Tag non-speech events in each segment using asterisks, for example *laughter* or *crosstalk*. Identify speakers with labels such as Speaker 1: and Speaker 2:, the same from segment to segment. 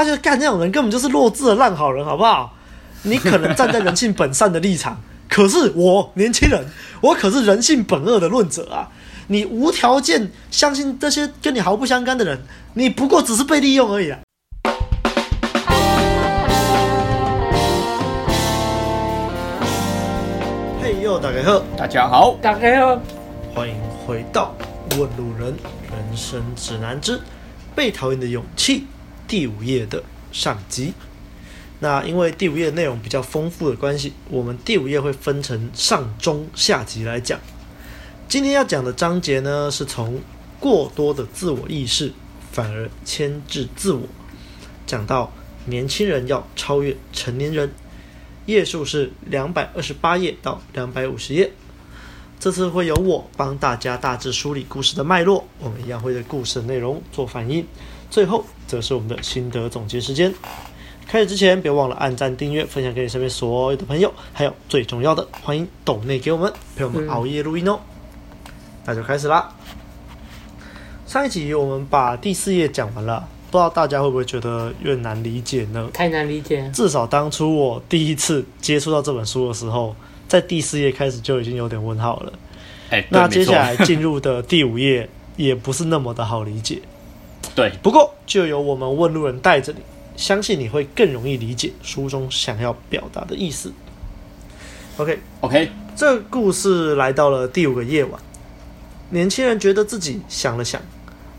Speaker 1: 他觉得干那种人根本就是弱智的烂好人，好不好？你可能站在人性本善的立场，*laughs* 可是我年轻人，我可是人性本恶的论者啊！你无条件相信这些跟你毫不相干的人，你不过只是被利用而已啊！嘿呦，大家好，
Speaker 2: 大家好，
Speaker 3: 大家好，
Speaker 1: 欢迎回到《问路人人生指南之被讨厌的勇气》第五页的上集。那因为第五页内容比较丰富的关系，我们第五页会分成上中下集来讲。今天要讲的章节呢，是从过多的自我意识反而牵制自我，讲到年轻人要超越成年人，页数是两百二十八页到两百五十页。这次会由我帮大家大致梳理故事的脉络，我们一样会对故事的内容做反应，最后则是我们的心得总结时间。开始之前，别忘了按赞、订阅、分享给你身边所有的朋友，还有最重要的，欢迎抖内给我们陪我们熬夜录音哦。那就开始啦。上一集我们把第四页讲完了，不知道大家会不会觉得有点难理解呢？
Speaker 3: 太难理解。
Speaker 1: 至少当初我第一次接触到这本书的时候，在第四页开始就已经有点问号了。
Speaker 2: 哎，
Speaker 1: 那接下来进入的第五页也不是那么的好理解。
Speaker 2: 对，
Speaker 1: 不过就由我们问路人带着你。相信你会更容易理解书中想要表达的意思。OK，OK，Okay, Okay. 这个故事来到了第五个夜晚。年轻人觉得自己想了想，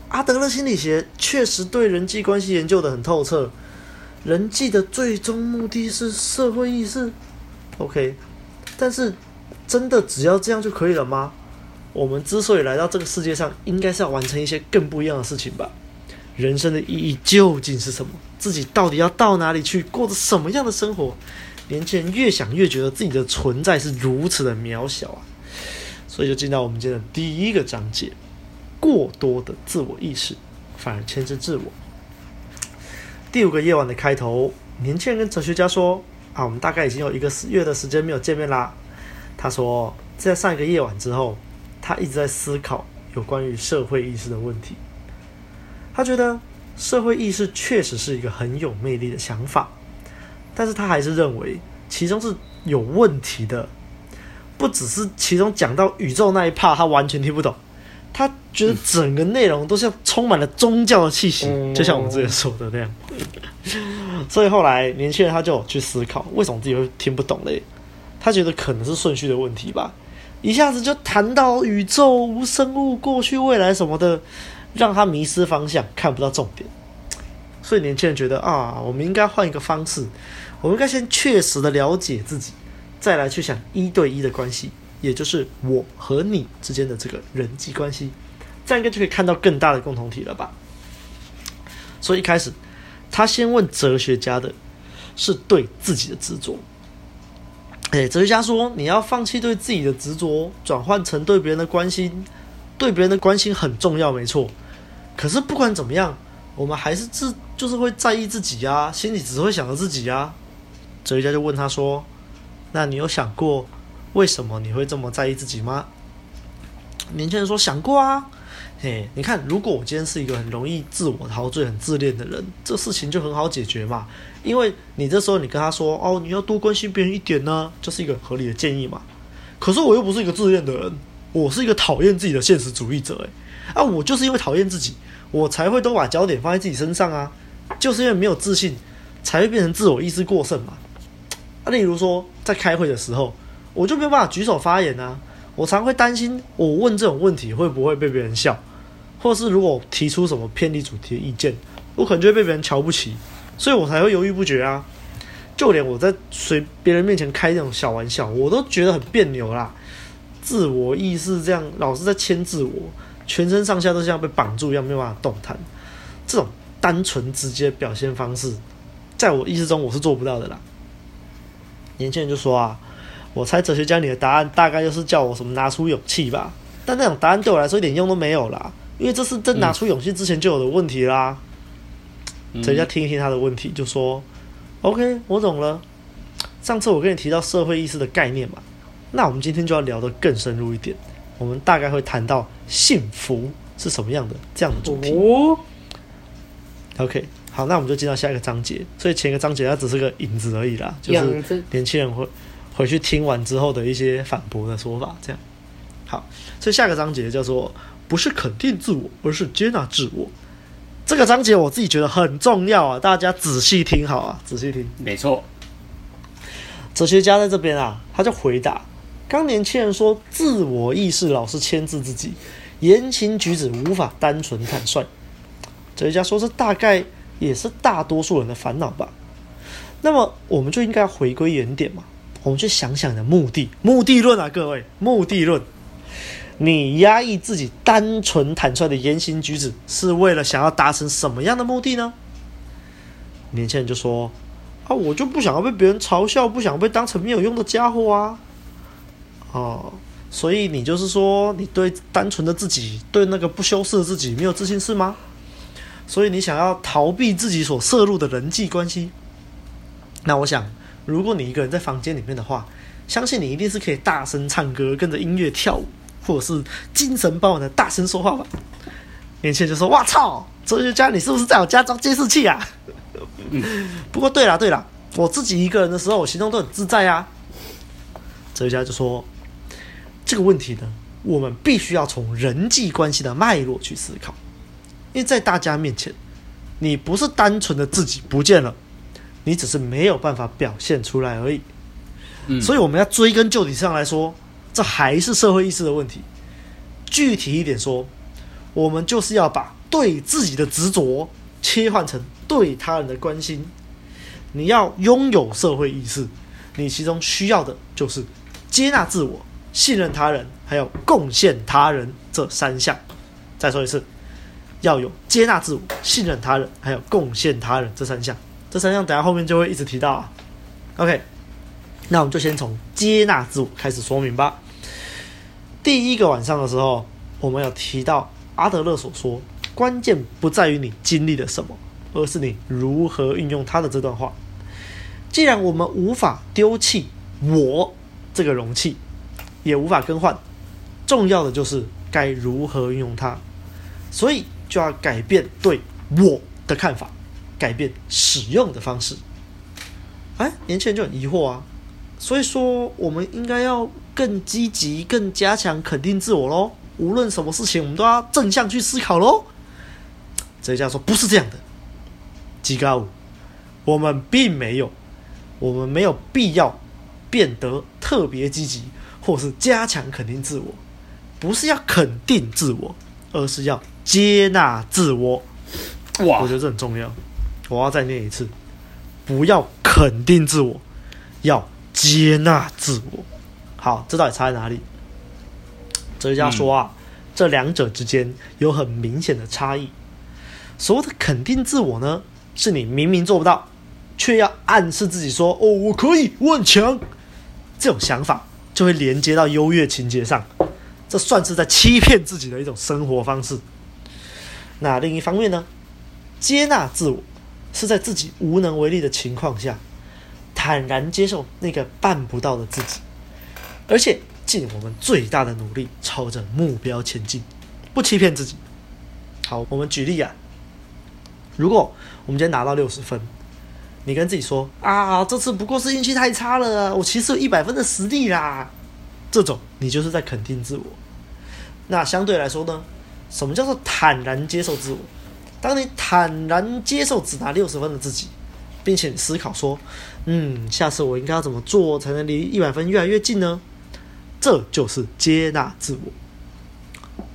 Speaker 1: 阿德勒心理学确实对人际关系研究的很透彻。人际的最终目的是社会意识。OK，但是真的只要这样就可以了吗？我们之所以来到这个世界上，应该是要完成一些更不一样的事情吧。人生的意义究竟是什么？自己到底要到哪里去，过着什么样的生活？年轻人越想越觉得自己的存在是如此的渺小啊！所以就进到我们今天的第一个章节：过多的自我意识反而牵制自我。第五个夜晚的开头，年轻人跟哲学家说：“啊，我们大概已经有一个月的时间没有见面啦。”他说，在上一个夜晚之后，他一直在思考有关于社会意识的问题。他觉得社会意识确实是一个很有魅力的想法，但是他还是认为其中是有问题的，不只是其中讲到宇宙那一 part，他完全听不懂。他觉得整个内容都像充满了宗教的气息，就像我们之前说的那样。所以后来年轻人他就去思考，为什么自己会听不懂嘞？他觉得可能是顺序的问题吧，一下子就谈到宇宙、无生物、过去、未来什么的。让他迷失方向，看不到重点。所以年轻人觉得啊，我们应该换一个方式，我们应该先确实的了解自己，再来去想一对一的关系，也就是我和你之间的这个人际关系，这样应该就可以看到更大的共同体了吧。所以一开始，他先问哲学家的是对自己的执着。哎，哲学家说，你要放弃对自己的执着，转换成对别人的关心，对别人的关心很重要，没错。可是不管怎么样，我们还是自就是会在意自己啊，心里只会想着自己啊。哲学家就问他说：“那你有想过为什么你会这么在意自己吗？”年轻人说：“想过啊。嘿，你看，如果我今天是一个很容易自我陶醉、很自恋的人，这事情就很好解决嘛。因为你这时候你跟他说：‘哦，你要多关心别人一点呢’，就是一个合理的建议嘛。可是我又不是一个自恋的人，我是一个讨厌自己的现实主义者，诶，啊，我就是因为讨厌自己。”我才会都把焦点放在自己身上啊，就是因为没有自信，才会变成自我意识过剩嘛。啊，例如说在开会的时候，我就没有办法举手发言啊。我常会担心，我问这种问题会不会被别人笑，或是如果提出什么偏离主题的意见，我可能就会被别人瞧不起，所以我才会犹豫不决啊。就连我在随别人面前开这种小玩笑，我都觉得很别扭啦。自我意识这样老是在牵制我。全身上下都像被绑住一样，没有办法动弹。这种单纯直接表现方式，在我意识中我是做不到的啦。年轻人就说啊，我猜哲学家你的答案大概就是叫我什么拿出勇气吧。但那种答案对我来说一点用都没有啦，因为这是在拿出勇气之前就有的问题啦。哲学家听一听他的问题，就说：“OK，我懂了。上次我跟你提到社会意识的概念嘛，那我们今天就要聊得更深入一点。”我们大概会谈到幸福是什么样的这样的主题。OK，好，那我们就进到下一个章节。所以前一个章节它只是个引子而已啦，就是年轻人会回去听完之后的一些反驳的说法，这样。好，所以下个章节叫做不是肯定自我，而是接纳自我。这个章节我自己觉得很重要啊，大家仔细听好啊，仔细听。
Speaker 2: 没错，
Speaker 1: 哲学家在这边啊，他就回答：刚年轻人说，自我意识老是牵制自己，言行举止无法单纯坦率。哲学家说，这大概也是大多数人的烦恼吧。那么，我们就应该回归原点嘛，我们去想想你的目的，目的论啊，各位，目的论。你压抑自己单纯坦率的言行举止，是为了想要达成什么样的目的呢？年轻人就说：“啊，我就不想要被别人嘲笑，不想被当成没有用的家伙啊！”哦，所以你就是说，你对单纯的自己，对那个不修饰的自己没有自信是吗？所以你想要逃避自己所摄入的人际关系？那我想，如果你一个人在房间里面的话，相信你一定是可以大声唱歌，跟着音乐跳舞。或者是精神饱满的大声说话吧。年轻人就说：“哇操，哲学家，你是不是在我家装监视器啊？”不过对了对了，我自己一个人的时候，我行动都很自在啊。哲学家就说：“这个问题呢，我们必须要从人际关系的脉络去思考，因为在大家面前，你不是单纯的自己不见了，你只是没有办法表现出来而已。所以我们要追根究底上来说。”这还是社会意识的问题。具体一点说，我们就是要把对自己的执着切换成对他人的关心。你要拥有社会意识，你其中需要的就是接纳自我、信任他人，还有贡献他人这三项。再说一次，要有接纳自我、信任他人，还有贡献他人这三项。这三项等下后面就会一直提到啊。OK。那我们就先从接纳自我开始说明吧。第一个晚上的时候，我们有提到阿德勒所说，关键不在于你经历了什么，而是你如何运用他的这段话。既然我们无法丢弃我这个容器，也无法更换，重要的就是该如何运用它。所以就要改变对我的看法，改变使用的方式。哎，年轻人就很疑惑啊。所以说，我们应该要更积极、更加强肯定自我喽。无论什么事情，我们都要正向去思考喽。哲家说：“不是这样的，吉高五，我们并没有，我们没有必要变得特别积极，或是加强肯定自我。不是要肯定自我，而是要接纳自我。哇，我觉得这很重要。我要再念一次：不要肯定自我，要。”接纳自我，好，这到底差在哪里？哲学家说啊，嗯、这两者之间有很明显的差异。所谓的肯定自我呢，是你明明做不到，却要暗示自己说：“哦，我可以，我很强。”这种想法就会连接到优越情节上，这算是在欺骗自己的一种生活方式。那另一方面呢，接纳自我是在自己无能为力的情况下。坦然接受那个办不到的自己，而且尽我们最大的努力朝着目标前进，不欺骗自己。好，我们举例啊，如果我们今天拿到六十分，你跟自己说啊，这次不过是运气太差了，我其实有一百分的实力啦。这种你就是在肯定自我。那相对来说呢，什么叫做坦然接受自我？当你坦然接受只拿六十分的自己。并且思考说，嗯，下次我应该要怎么做才能离一百分越来越近呢？这就是接纳自我。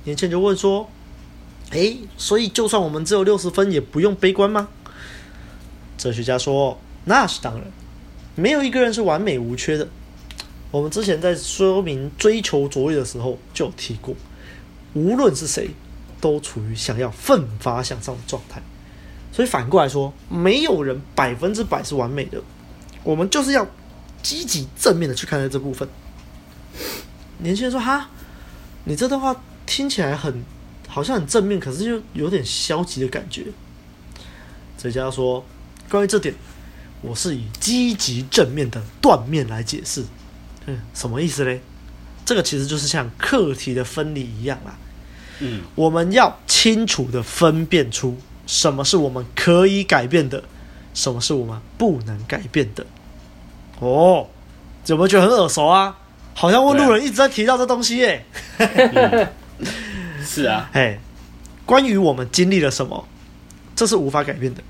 Speaker 1: 年轻人就问说，诶，所以就算我们只有六十分，也不用悲观吗？哲学家说，那是当然，没有一个人是完美无缺的。我们之前在说明追求卓越的时候就提过，无论是谁，都处于想要奋发向上的状态。所以反过来说，没有人百分之百是完美的，我们就是要积极正面的去看待这部分。年轻人说：“哈，你这段话听起来很好像很正面，可是又有点消极的感觉。”哲学家说：“关于这点，我是以积极正面的断面来解释。嗯，什么意思呢？这个其实就是像课题的分离一样啦。嗯，我们要清楚的分辨出。”什么是我们可以改变的，什么是我们不能改变的。哦，有没有觉得很耳熟啊？好像问路人一直在提到这东西耶。
Speaker 2: 嗯、是啊，*laughs*
Speaker 1: 哎，关于我们经历了什么，这是无法改变的。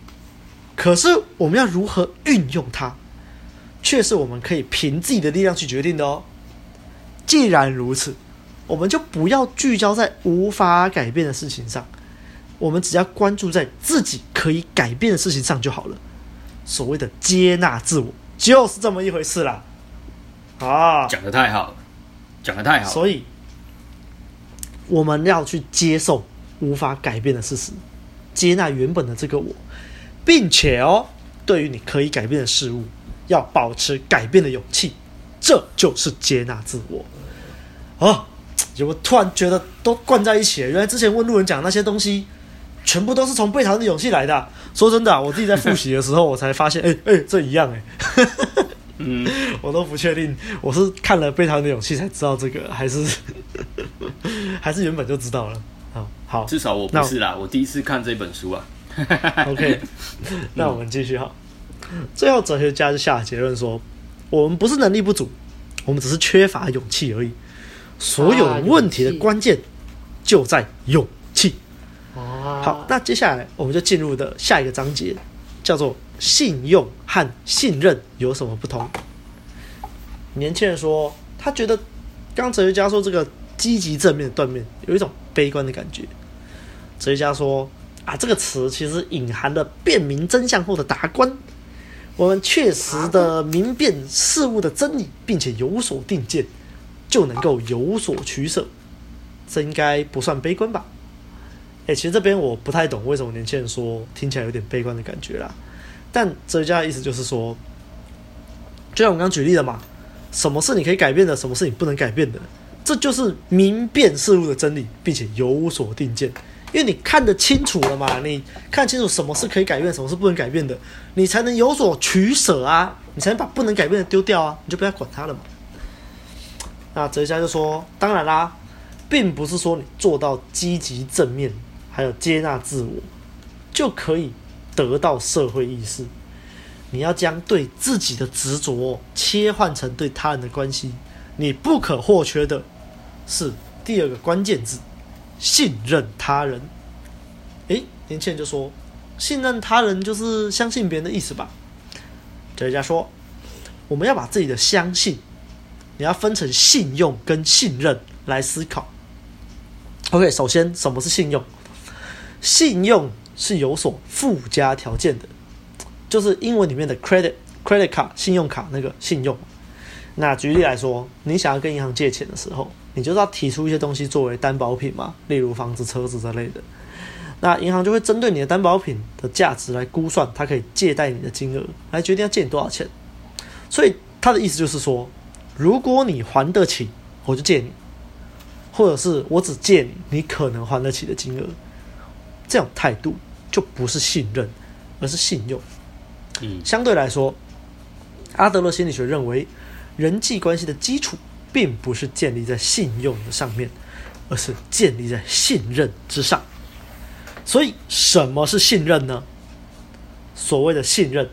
Speaker 1: 可是我们要如何运用它，却是我们可以凭自己的力量去决定的哦。既然如此，我们就不要聚焦在无法改变的事情上，我们只要关注在自己可以改变的事情上就好了。所谓的接纳自我，就是这么一回事啦。啊，
Speaker 2: 讲的太好了，讲的太好了。
Speaker 1: 所以我们要去接受无法改变的事实，接纳原本的这个我，并且哦，对于你可以改变的事物，要保持改变的勇气，这就是接纳自我。啊，我突然觉得都贯在一起了。原来之前问路人讲那些东西，全部都是从被讨厌的勇气来的啊。说真的啊，我自己在复习的时候，我才发现，哎哎，这一样哎。嗯，*laughs* 我都不确定，我是看了《被讨厌的勇气》才知道这个，还是 *laughs* 还是原本就知道了。好，好，
Speaker 2: 至少我不是啦，我，我第一次看这本书啊。*laughs*
Speaker 1: OK，那我们继续哈。最后，哲学家就下结论说：我们不是能力不足，我们只是缺乏勇气而已。所有问题的关键就在勇气。好，那接下来我们就进入的下一个章节，叫做信用和信任有什么不同？年轻人说，他觉得刚哲学家说这个积极正面的断面有一种悲观的感觉。哲学家说啊，这个词其实隐含了辨明真相后的达观。我们确实的明辨事物的真理，并且有所定见。就能够有所取舍，这应该不算悲观吧？诶，其实这边我不太懂为什么年轻人说听起来有点悲观的感觉啦。但哲学家的意思就是说，就像我刚刚举例的嘛，什么是你可以改变的，什么是你不能改变的，这就是明辨事物的真理，并且有所定见。因为你看得清楚了嘛，你看清楚什么是可以改变，什么是不能改变的，你才能有所取舍啊，你才能把不能改变的丢掉啊，你就不要管它了嘛。那哲学家就说：“当然啦，并不是说你做到积极正面，还有接纳自我，就可以得到社会意识。你要将对自己的执着切换成对他人的关系。你不可或缺的是第二个关键字：信任他人。诶，年轻人就说：信任他人就是相信别人的意思吧？哲学家说：我们要把自己的相信。”你要分成信用跟信任来思考。OK，首先，什么是信用？信用是有所附加条件的，就是英文里面的 credit credit card 信用卡那个信用。那举例来说，你想要跟银行借钱的时候，你就是要提出一些东西作为担保品嘛，例如房子、车子之类的。那银行就会针对你的担保品的价值来估算，它可以借贷你的金额，来决定要借你多少钱。所以他的意思就是说。如果你还得起，我就借你；或者是我只借你你可能还得起的金额，这种态度就不是信任，而是信用。嗯，相对来说，阿德勒心理学认为，人际关系的基础并不是建立在信用的上面，而是建立在信任之上。所以，什么是信任呢？所谓的信任，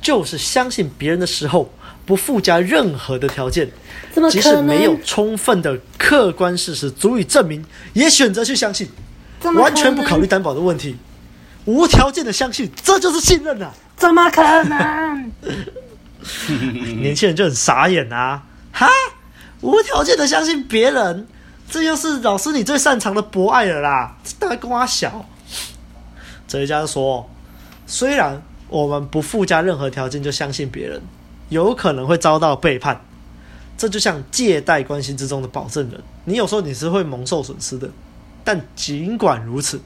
Speaker 1: 就是相信别人的时候。不附加任何的条件，即使没有充分的客观事实足以证明，也选择去相信，完全不考虑担保的问题，无条件的相信，这就是信任啊！
Speaker 3: 怎么可能？*laughs*
Speaker 1: 年轻人就很傻眼啊！哈，无条件的相信别人，这就是老师你最擅长的博爱了啦！大概跟我小，哲学家说，虽然我们不附加任何条件就相信别人。有可能会遭到背叛，这就像借贷关系之中的保证人，你有时候你是会蒙受损失的，但尽管如此，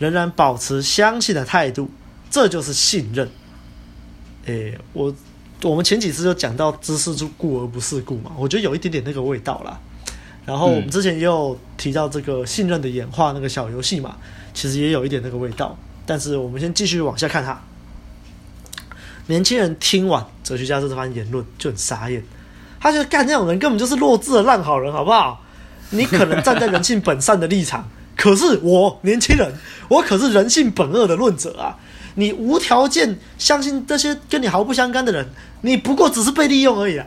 Speaker 1: 仍然保持相信的态度，这就是信任。诶，我我们前几次就讲到知世故而不世故嘛，我觉得有一点点那个味道啦。然后我们之前也有提到这个信任的演化那个小游戏嘛，其实也有一点那个味道。但是我们先继续往下看哈。年轻人听完哲学家这番言论就很傻眼，他觉得干这种人根本就是弱智的烂好人，好不好？你可能站在人性本善的立场，可是我年轻人，我可是人性本恶的论者啊！你无条件相信这些跟你毫不相干的人，你不过只是被利用而已啊！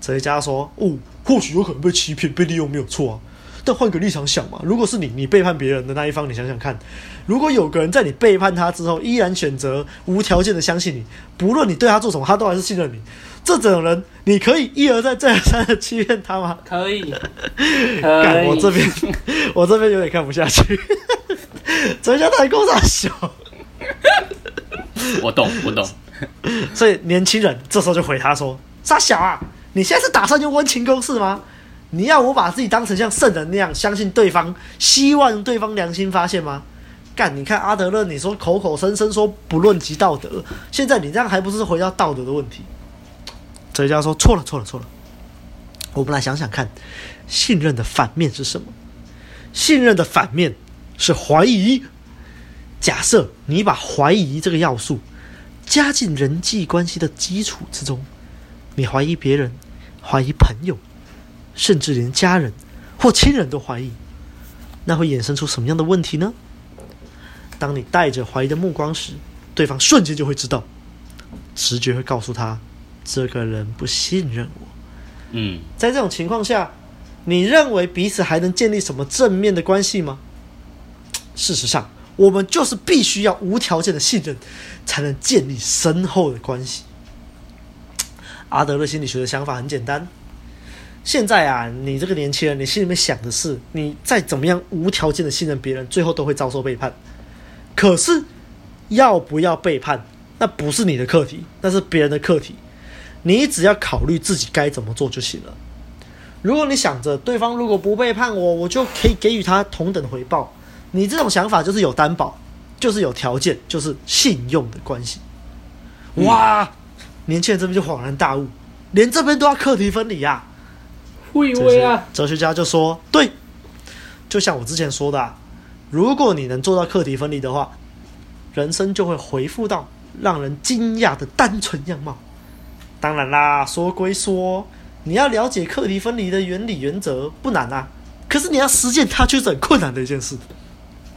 Speaker 1: 哲学家说：“哦，或许有可能被欺骗、被利用没有错啊。但换个立场想嘛，如果是你，你背叛别人的那一方，你想想看，如果有个人在你背叛他之后，依然选择无条件的相信你，不论你对他做什么，他都还是信任你。”这种人，你可以一而再、再而三的欺骗他吗？
Speaker 3: 可以，可
Speaker 1: 以。我这边，我这边有点看不下去。哲学家太够傻小。*laughs*
Speaker 2: 我懂，我懂。*laughs*
Speaker 1: 所以年轻人这时候就回他说：“傻小啊，你现在是打算用温情攻势吗？你要我把自己当成像圣人那样相信对方，希望对方良心发现吗？干，你看阿德勒，你说口口声声说不论及道德，现在你这样还不是回到道德的问题？”哲学家说：“错了，错了，错了！我们来想想看，信任的反面是什么？信任的反面是怀疑。假设你把怀疑这个要素加进人际关系的基础之中，你怀疑别人，怀疑朋友，甚至连家人或亲人都怀疑，那会衍生出什么样的问题呢？当你带着怀疑的目光时，对方瞬间就会知道，直觉会告诉他。”这个人不信任我。
Speaker 2: 嗯，
Speaker 1: 在这种情况下，你认为彼此还能建立什么正面的关系吗？事实上，我们就是必须要无条件的信任，才能建立深厚的关系。阿德勒心理学的想法很简单：现在啊，你这个年轻人，你心里面想的是，你再怎么样无条件的信任别人，最后都会遭受背叛。可是，要不要背叛，那不是你的课题，那是别人的课题。你只要考虑自己该怎么做就行了。如果你想着对方如果不背叛我，我就可以给予他同等的回报，你这种想法就是有担保，就是有条件，就是信用的关系。哇！年轻人这边就恍然大悟，连这边都要课题分离呀！
Speaker 3: 会不会啊？
Speaker 1: 哲学家就说：“对，就像我之前说的啊，如果你能做到课题分离的话，人生就会回复到让人惊讶的单纯样貌。”当然啦，说归说，你要了解课题分离的原理原则不难啊，可是你要实践它却是很困难的一件事。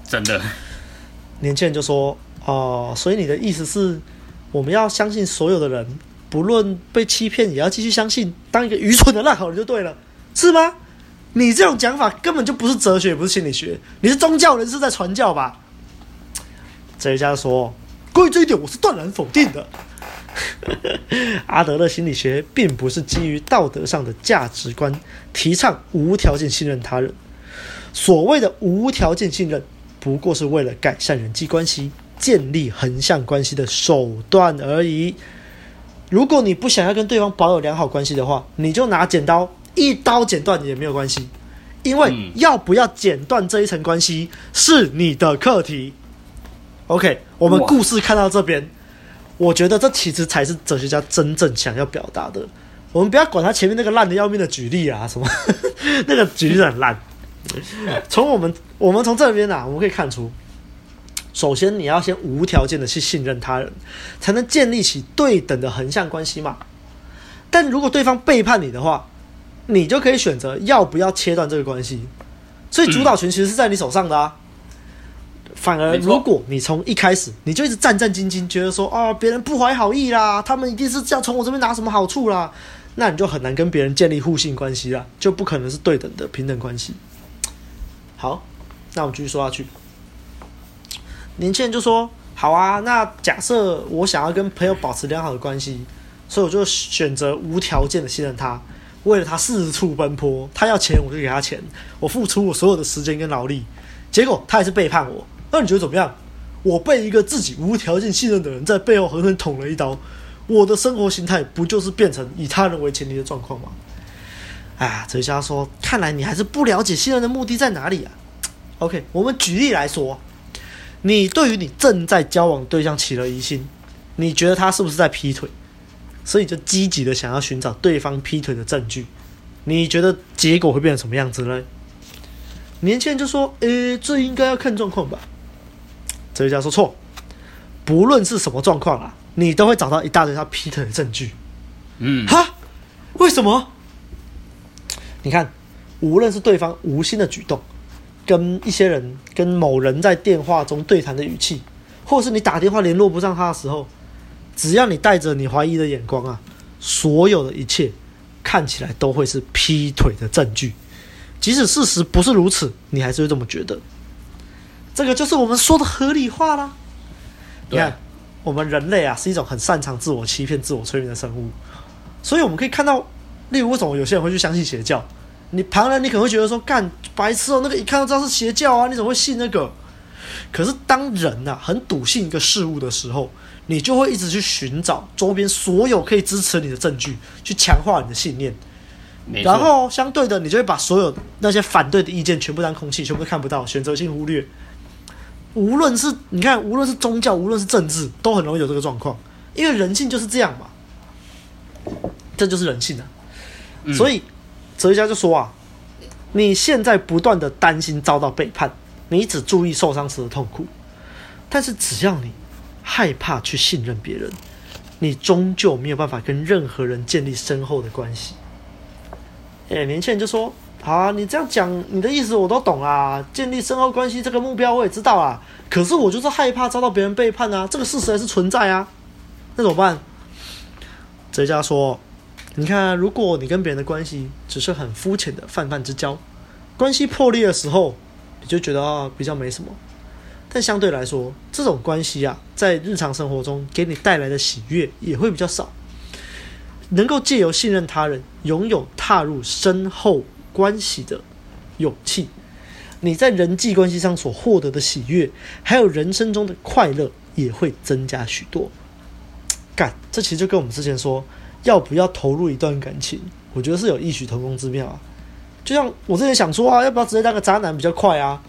Speaker 2: 真的，
Speaker 1: 年轻人就说：“哦、所以你的意思是，我们要相信所有的人，不论被欺骗，也要继续相信，当一个愚蠢的烂好人就对了，是吗？你这种讲法根本就不是哲学，也不是心理学，你是宗教人士在传教吧？”哲学家说：“关于这一点，我是断然否定的。*laughs* ”阿德勒心理学并不是基于道德上的价值观，提倡无条件信任他人。所谓的无条件信任，不过是为了改善人际关系、建立横向关系的手段而已。如果你不想要跟对方保有良好关系的话，你就拿剪刀一刀剪断也没有关系，因为要不要剪断这一层关系是你的课题。OK，我们故事看到这边。我觉得这其实才是哲学家真正想要表达的。我们不要管他前面那个烂的要命的举例啊，什么 *laughs* 那个举例很烂。*laughs* 从我们我们从这边啊，我们可以看出，首先你要先无条件的去信任他人，才能建立起对等的横向关系嘛。但如果对方背叛你的话，你就可以选择要不要切断这个关系。所以主导权其实是在你手上的啊。*coughs* 反而，如果你从一开始你就一直战战兢兢，觉得说啊，别人不怀好意啦，他们一定是这样从我这边拿什么好处啦，那你就很难跟别人建立互信关系啦，就不可能是对等的平等关系。好，那我们继续说下去。年轻人就说：“好啊，那假设我想要跟朋友保持良好的关系，所以我就选择无条件的信任他，为了他四处奔波，他要钱我就给他钱，我付出我所有的时间跟劳力，结果他还是背叛我。”那你觉得怎么样？我被一个自己无条件信任的人在背后狠狠捅了一刀，我的生活形态不就是变成以他人为前提的状况吗？哎，哲学家说，看来你还是不了解信任的目的在哪里啊。OK，我们举例来说，你对于你正在交往对象起了疑心，你觉得他是不是在劈腿，所以就积极的想要寻找对方劈腿的证据。你觉得结果会变成什么样子呢？年轻人就说：“诶，这应该要看状况吧。”哲学家说错，不论是什么状况啊，你都会找到一大堆他劈腿的证据。
Speaker 2: 嗯，
Speaker 1: 哈，为什么？你看，无论是对方无心的举动，跟一些人、跟某人在电话中对谈的语气，或是你打电话联络不上他的时候，只要你带着你怀疑的眼光啊，所有的一切看起来都会是劈腿的证据。即使事实不是如此，你还是会这么觉得。这个就是我们说的合理化啦。你看，我们人类啊是一种很擅长自我欺骗、自我催眠的生物，所以我们可以看到，例如为什么有些人会去相信邪教？你旁人你可能会觉得说，干白痴哦，那个一看就知道是邪教啊，你怎么会信那个？可是当人呐、啊、很笃信一个事物的时候，你就会一直去寻找周边所有可以支持你的证据，去强化你的信念。然后相对的，你就会把所有那些反对的意见全部当空气，全部都看不到，选择性忽略。无论是你看，无论是宗教，无论是政治，都很容易有这个状况，因为人性就是这样嘛。这就是人性啊。嗯、所以哲学家就说啊，你现在不断的担心遭到背叛，你只注意受伤时的痛苦，但是只要你害怕去信任别人，你终究没有办法跟任何人建立深厚的关系。哎，年轻人就说：“好啊，你这样讲，你的意思我都懂啊。建立深厚关系这个目标我也知道啊。可是我就是害怕遭到别人背叛啊，这个事实还是存在啊。那怎么办？”哲学家说：“你看，如果你跟别人的关系只是很肤浅的泛泛之交，关系破裂的时候，你就觉得啊比较没什么。但相对来说，这种关系啊，在日常生活中给你带来的喜悦也会比较少。”能够借由信任他人，拥有踏入深厚关系的勇气，你在人际关系上所获得的喜悦，还有人生中的快乐，也会增加许多。干，这其实就跟我们之前说，要不要投入一段感情，我觉得是有异曲同工之妙啊。就像我之前想说啊，要不要直接当个渣男比较快啊，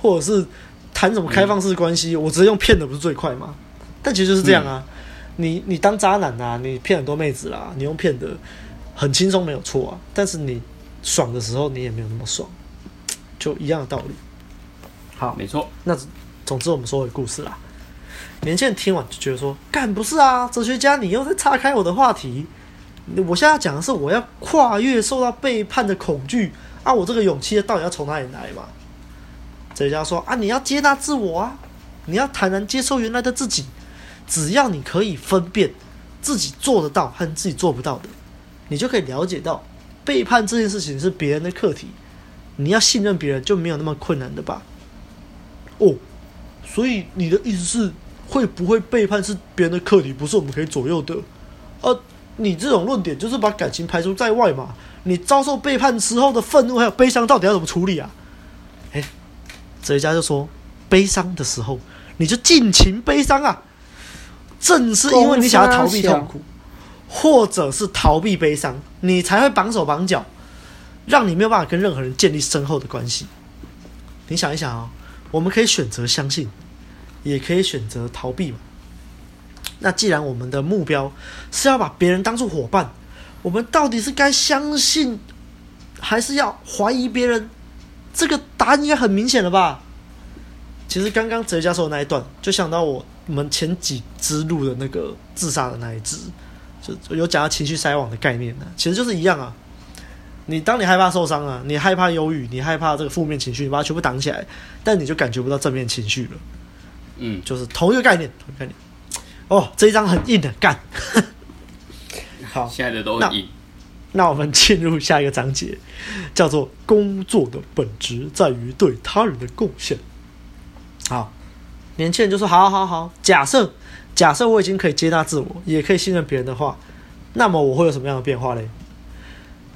Speaker 1: 或者是谈什么开放式关系，我直接用骗的不是最快吗？但其实就是这样啊。你你当渣男啊，你骗很多妹子啦，你用骗的很轻松没有错啊，但是你爽的时候你也没有那么爽，就一样的道理。好，
Speaker 2: 没错。
Speaker 1: 那总之我们说回故事啦。年轻人听完就觉得说，干不是啊，哲学家你又在岔开我的话题。我现在讲的是我要跨越受到背叛的恐惧啊，我这个勇气到底要从哪里来嘛？哲学家说啊，你要接纳自我啊，你要坦然接受原来的自己。只要你可以分辨自己做得到和自己做不到的，你就可以了解到背叛这件事情是别人的课题，你要信任别人就没有那么困难的吧？哦，所以你的意思是会不会背叛是别人的课题，不是我们可以左右的？呃，你这种论点就是把感情排除在外嘛？你遭受背叛之后的愤怒还有悲伤到底要怎么处理啊？诶，哲学家就说，悲伤的时候你就尽情悲伤啊。正是因为你想要逃避痛苦，或者是逃避悲伤，你才会绑手绑脚，让你没有办法跟任何人建立深厚的关系。你想一想哦，我们可以选择相信，也可以选择逃避嘛。那既然我们的目标是要把别人当作伙伴，我们到底是该相信，还是要怀疑别人？这个答案应该很明显了吧？其实刚刚哲学家说的那一段，就想到我。们前几支录的那个自杀的那一支，就有讲到情绪筛网的概念呢，其实就是一样啊。你当你害怕受伤啊，你害怕忧郁，你害怕这个负面情绪，你把它全部挡起来，但你就感觉不到正面情绪了。嗯，就是同一个概念，同一个概念。哦，这一张很硬的干。*laughs* 好，
Speaker 2: 现在的都很硬。
Speaker 1: 那，那我们进入下一个章节，叫做“工作的本质在于对他人的贡献”。好。年轻人就说：“好，好，好。假设，假设我已经可以接纳自我，也可以信任别人的话，那么我会有什么样的变化嘞？”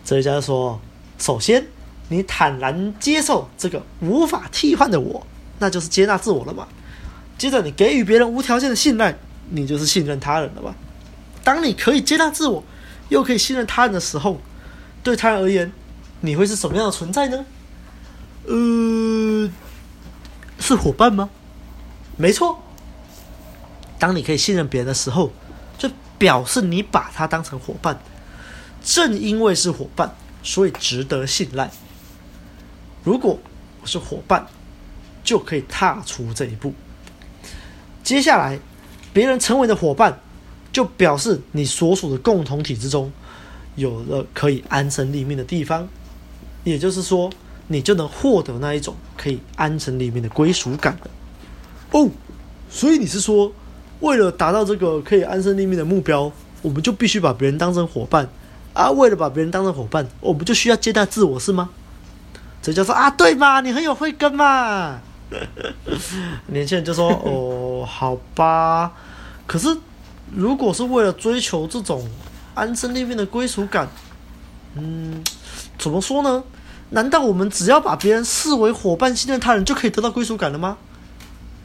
Speaker 1: 哲学家就说：“首先，你坦然接受这个无法替换的我，那就是接纳自我了嘛。接着，你给予别人无条件的信赖，你就是信任他人了吧。当你可以接纳自我，又可以信任他人的时候，对他人而言，你会是什么样的存在呢？呃，是伙伴吗？”没错，当你可以信任别人的时候，就表示你把他当成伙伴。正因为是伙伴，所以值得信赖。如果我是伙伴，就可以踏出这一步。接下来，别人成为的伙伴，就表示你所属的共同体之中有了可以安身立命的地方。也就是说，你就能获得那一种可以安身立命的归属感了。哦，所以你是说，为了达到这个可以安身立命的目标，我们就必须把别人当成伙伴啊？为了把别人当成伙伴，我们就需要接纳自我，是吗？这叫做啊，对嘛，你很有慧根嘛。*laughs* 年轻人就说：“哦，好吧。可是，如果是为了追求这种安身立命的归属感，嗯，怎么说呢？难道我们只要把别人视为伙伴、信任他人，就可以得到归属感了吗？”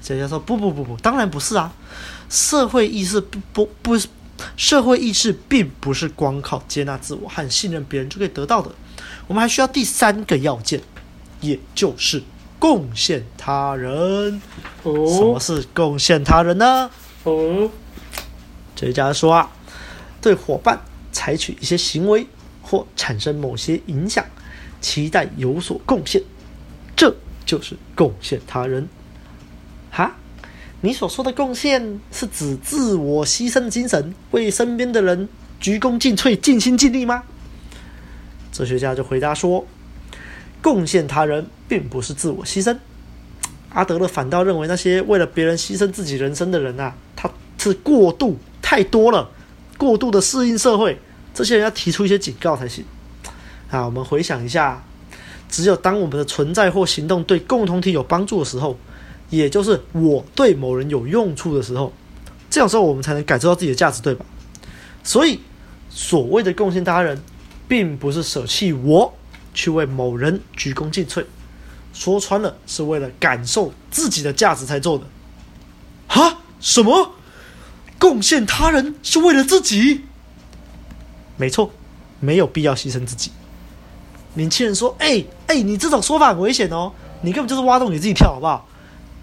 Speaker 1: 姐姐说：“不不不不，当然不是啊。社会意识不不不，社会意识并不是光靠接纳自我和信任别人就可以得到的。我们还需要第三个要件，也就是。”贡献他人，哦，什么是贡献他人呢？哦，哲学家说啊，对伙伴采取一些行为或产生某些影响，期待有所贡献，这就是贡献他人。哈，你所说的贡献是指自我牺牲的精神，为身边的人鞠躬尽瘁、尽心尽力吗？哲学家就回答说。贡献他人并不是自我牺牲，阿德勒反倒认为那些为了别人牺牲自己人生的人啊，他是过度太多了，过度的适应社会，这些人要提出一些警告才行。啊，我们回想一下，只有当我们的存在或行动对共同体有帮助的时候，也就是我对某人有用处的时候，这种时候我们才能感受到自己的价值，对吧？所以，所谓的贡献他人，并不是舍弃我。去为某人鞠躬尽瘁，说穿了是为了感受自己的价值才做的。哈？什么？贡献他人是为了自己？没错，没有必要牺牲自己。年轻人说：“哎哎，你这种说法很危险哦，你根本就是挖洞给自己跳，好不好？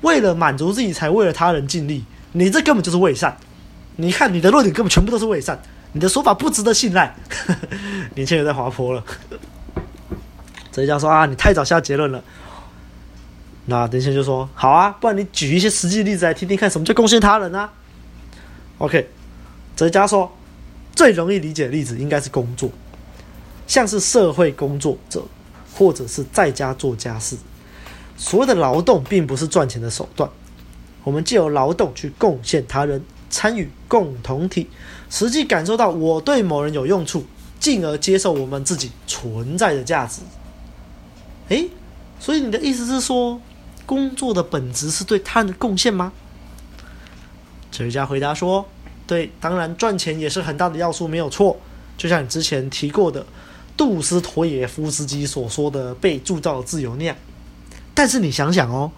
Speaker 1: 为了满足自己才为了他人尽力，你这根本就是伪善。你看你的论点根本全部都是伪善，你的说法不值得信赖。*laughs* ”年轻人在滑坡了。哲学家说啊，你太早下结论了。那等一下就说好啊，不然你举一些实际例子来听听看，什么叫贡献他人啊？OK，哲家说最容易理解的例子应该是工作，像是社会工作者或者是在家做家事。所谓的劳动并不是赚钱的手段，我们借由劳动去贡献他人，参与共同体，实际感受到我对某人有用处，进而接受我们自己存在的价值。诶，所以你的意思是说，工作的本质是对他人的贡献吗？哲学家回答说：“对，当然赚钱也是很大的要素，没有错。就像你之前提过的，杜斯妥也夫斯基所说的‘被铸造的自由’那样。但是你想想哦，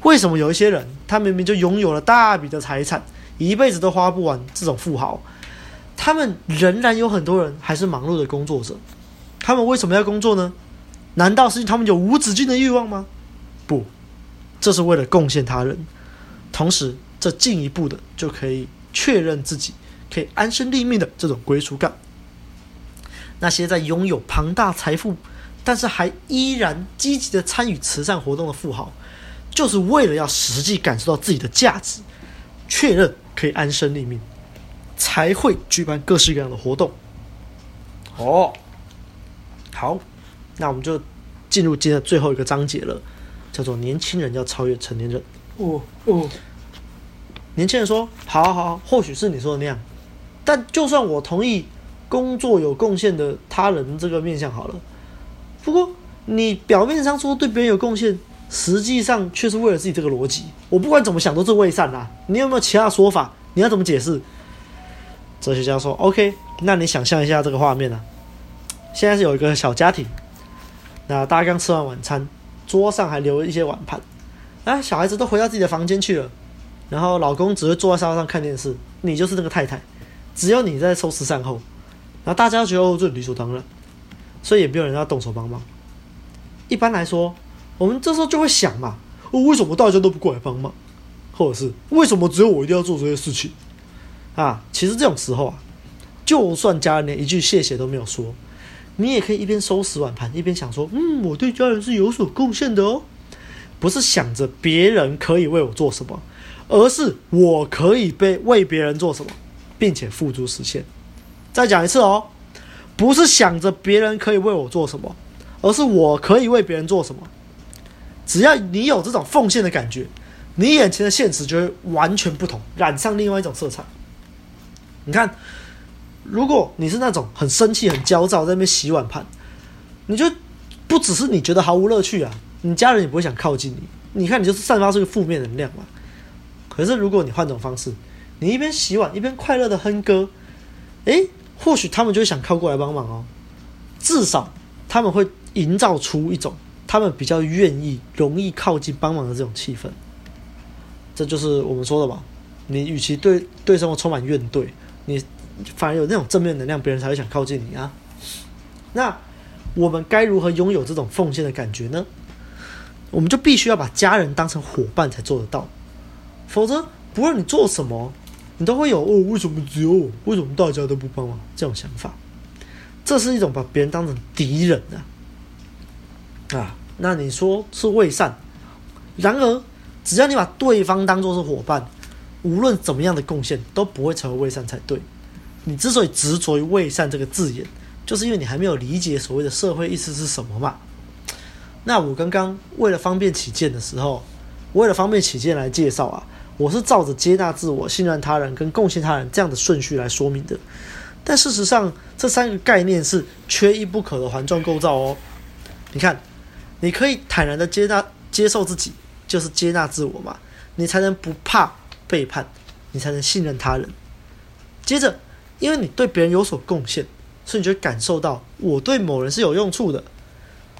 Speaker 1: 为什么有一些人，他明明就拥有了大笔的财产，一辈子都花不完这种富豪，他们仍然有很多人还是忙碌的工作者，他们为什么要工作呢？”难道是他们有无止境的欲望吗？不，这是为了贡献他人，同时这进一步的就可以确认自己可以安身立命的这种归属感。那些在拥有庞大财富，但是还依然积极的参与慈善活动的富豪，就是为了要实际感受到自己的价值，确认可以安身立命，才会举办各式各样的活动。哦，好。那我们就进入今天的最后一个章节了，叫做“年轻人要超越成年人”。哦哦，年轻人说：“好好好，或许是你说的那样，但就算我同意工作有贡献的他人这个面向好了，不过你表面上说对别人有贡献，实际上却是为了自己这个逻辑。我不管怎么想都是未善啊！你有没有其他说法？你要怎么解释？”哲学家说：“OK，那你想象一下这个画面啊，现在是有一个小家庭。”那大家刚吃完晚餐，桌上还留了一些碗盘，啊，小孩子都回到自己的房间去了，然后老公只会坐在沙发上看电视，你就是那个太太，只有你在收拾善后，然后大家觉得哦，这理所当然，所以也没有人要动手帮忙。一般来说，我们这时候就会想嘛，哦，为什么大家都不过来帮忙，或者是为什么只有我一定要做这些事情？啊，其实这种时候啊，就算家人连一句谢谢都没有说。你也可以一边收拾碗盘，一边想说：“嗯，我对家人是有所贡献的哦。”不是想着别人可以为我做什么，而是我可以被为别人做什么，并且付诸实现。再讲一次哦，不是想着别人可以为我做什么，而是我可以为别人做什么。只要你有这种奉献的感觉，你眼前的现实就会完全不同，染上另外一种色彩。你看，如果你是那种很生气、很焦躁，在那边洗碗盘，你就不只是你觉得毫无乐趣啊，你家人也不会想靠近你。你看，你就是散发出一个负面能量嘛。可是如果你换种方式，你一边洗碗一边快乐的哼歌，诶，或许他们就会想靠过来帮忙哦。至少他们会营造出一种他们比较愿意、容易靠近帮忙的这种气氛。这就是我们说的嘛。你与其对对生活充满怨怼。你反而有那种正面能量，别人才会想靠近你啊。那我们该如何拥有这种奉献的感觉呢？我们就必须要把家人当成伙伴才做得到，否则不论你做什么，你都会有哦，为什么只有我？为什么大家都不帮忙？这种想法，这是一种把别人当成敌人啊。啊，那你说是为善，然而只要你把对方当做是伙伴。无论怎么样的贡献都不会成为为善才对。你之所以执着于“未善”这个字眼，就是因为你还没有理解所谓的社会意思是什么嘛。那我刚刚为了方便起见的时候，为了方便起见来介绍啊，我是照着接纳自我、信任他人跟贡献他人这样的顺序来说明的。但事实上，这三个概念是缺一不可的环状构造哦。你看，你可以坦然的接纳、接受自己，就是接纳自我嘛，你才能不怕。背叛，你才能信任他人。接着，因为你对别人有所贡献，所以你就会感受到我对某人是有用处的，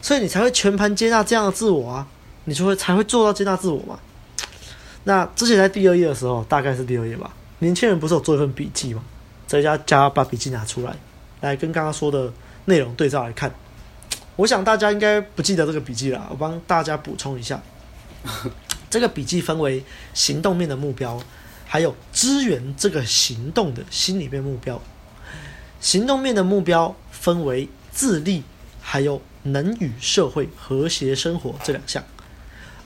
Speaker 1: 所以你才会全盘接纳这样的自我啊，你就会才会做到接纳自我嘛。那之前在第二页的时候，大概是第二页吧。年轻人不是有做一份笔记吗？在家家把笔记拿出来，来跟刚刚说的内容对照来看。我想大家应该不记得这个笔记了，我帮大家补充一下。*laughs* 这个笔记分为行动面的目标，还有支援这个行动的心里面目标。行动面的目标分为自立，还有能与社会和谐生活这两项，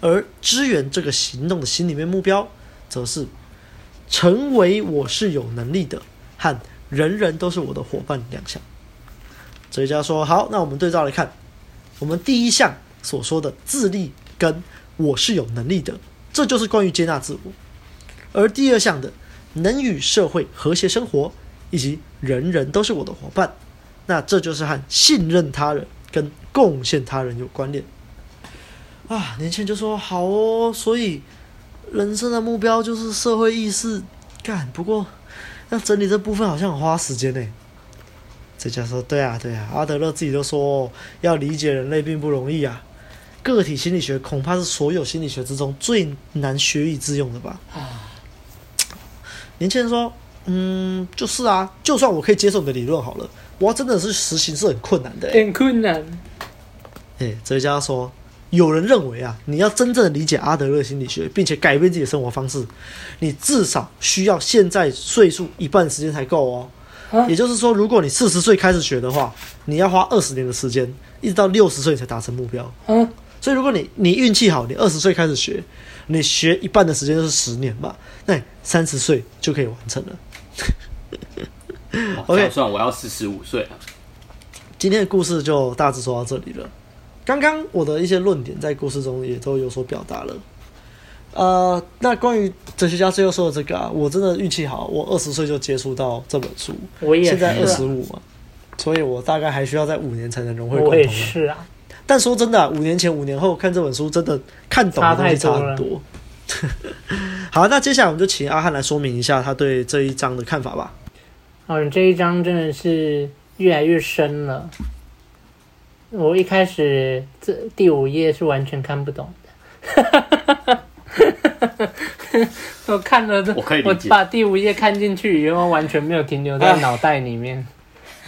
Speaker 1: 而支援这个行动的心里面目标，则是成为我是有能力的和人人都是我的伙伴两项。哲学家说：“好，那我们对照来看，我们第一项所说的自立跟。”我是有能力的，这就是关于接纳自我。而第二项的能与社会和谐生活，以及人人都是我的伙伴，那这就是和信任他人跟贡献他人有关联。啊，年轻人就说好哦，所以人生的目标就是社会意识。干，不过要整理这部分好像很花时间呢。这家说，对啊，对啊，阿德勒自己都说，要理解人类并不容易啊。个体心理学恐怕是所有心理学之中最难学以致用的吧？啊年轻人说：“嗯，就是啊，就算我可以接受你的理论好了，我真的是实行是很困难的，
Speaker 3: 很困难。”
Speaker 1: 哎，哲学家说：“有人认为啊，你要真正的理解阿德勒心理学，并且改变自己的生活方式，你至少需要现在岁数一半时间才够哦。也就是说，如果你四十岁开始学的话，你要花二十年的时间，一直到六十岁才达成目标。”嗯。所以，如果你你运气好，你二十岁开始学，你学一半的时间就是十年吧，那三十岁就可以完成了。
Speaker 2: OK，算我要四十五岁了。
Speaker 1: 今天的故事就大致说到这里了。刚刚我的一些论点在故事中也都有所表达了。呃，那关于哲学家最后说的这个啊，我真的运气好，我二十岁就接触到这本书，
Speaker 3: 我也，
Speaker 1: 现在二十五嘛，所以我大概还需要在五年才能融会贯通。
Speaker 3: 我也是啊。
Speaker 1: 但说真的、啊，五年前、五年后看这本书，真的看懂的东西差很多。*laughs* 好，那接下来我们就请阿汉来说明一下他对这一章的看法吧。
Speaker 3: 哦，这一章真的是越来越深了。我一开始这第五页是完全看不懂的。*laughs* 我看了这，我可以理解。我把第五页看进去以后，完全没有停留在脑袋里面。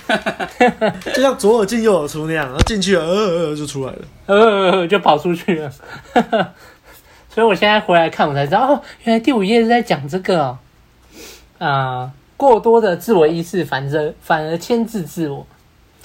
Speaker 3: *laughs*
Speaker 1: 就像左耳进右耳出那样，然后进去了，呃呃就出来了，
Speaker 3: 呃就跑出去了。*laughs* 所以我现在回来看，我才知道，哦，原来第五页是在讲这个。啊、过多的自我意识反而反而牵制自我，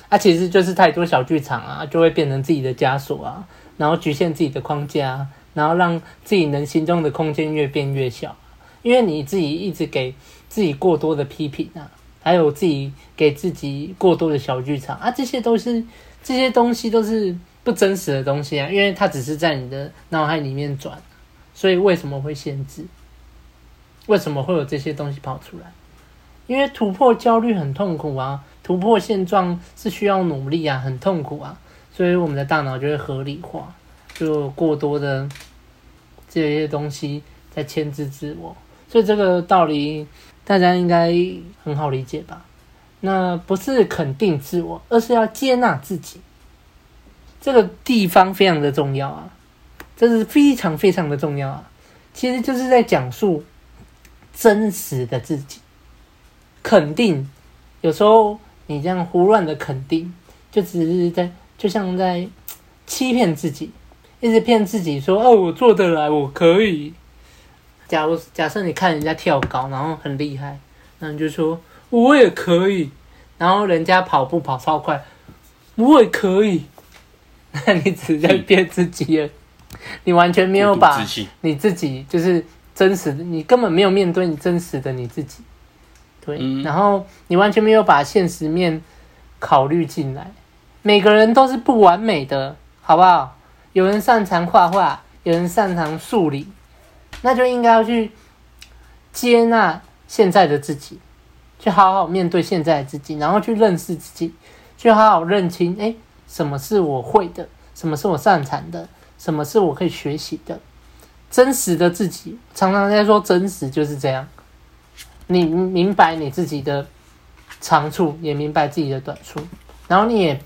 Speaker 3: 啊、其实就是太多小剧场啊，就会变成自己的枷锁啊，然后局限自己的框架，然后让自己能行动的空间越变越小，因为你自己一直给自己过多的批评啊。还有自己给自己过多的小剧场啊，这些都是这些东西都是不真实的东西啊，因为它只是在你的脑海里面转，所以为什么会限制？为什么会有这些东西跑出来？因为突破焦虑很痛苦啊，突破现状是需要努力啊，很痛苦啊，所以我们的大脑就会合理化，就过多的这些东西在牵制自我，所以这个道理大家应该很好理解吧？那不是肯定自我，而是要接纳自己。这个地方非常的重要啊，这是非常非常的重要啊，其实就是在讲述真实的自己。肯定，有时候你这样胡乱的肯定，就只是在，就像在欺骗自己，一直骗自己说：“哦，我做得来，我可以。”假如假设你看人家跳高，然后很厉害，那你就说：“我也可以。”然后人家跑步跑超快，我也可以。那你只在骗自己了，你完全没有把你自己就是真实的，你根本没有面对你真实的你自己。对，嗯、然后你完全没有把现实面考虑进来。每个人都是不完美的，好不好？有人擅长画画，有人擅长数理，那就应该要去接纳现在的自己，去好好面对现在的自己，然后去认识自己，去好好认清，哎，什么是我会的，什么是我擅长的，什么是我可以学习的，真实的自己。常常在说真实就是这样。你明白你自己的长处，也明白自己的短处，然后你也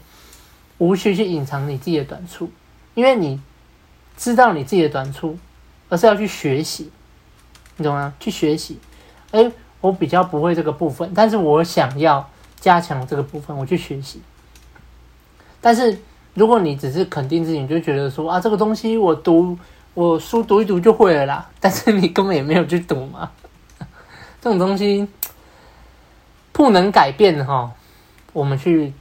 Speaker 3: 无需去隐藏你自己的短处，因为你知道你自己的短处，而是要去学习，你懂吗？去学习。哎，我比较不会这个部分，但是我想要加强这个部分，我去学习。但是如果你只是肯定自己，你就觉得说啊，这个东西我读我书读一读就会了啦，*laughs* 但是你根本也没有去读嘛。*laughs* 这种东西不能改变哈，我们去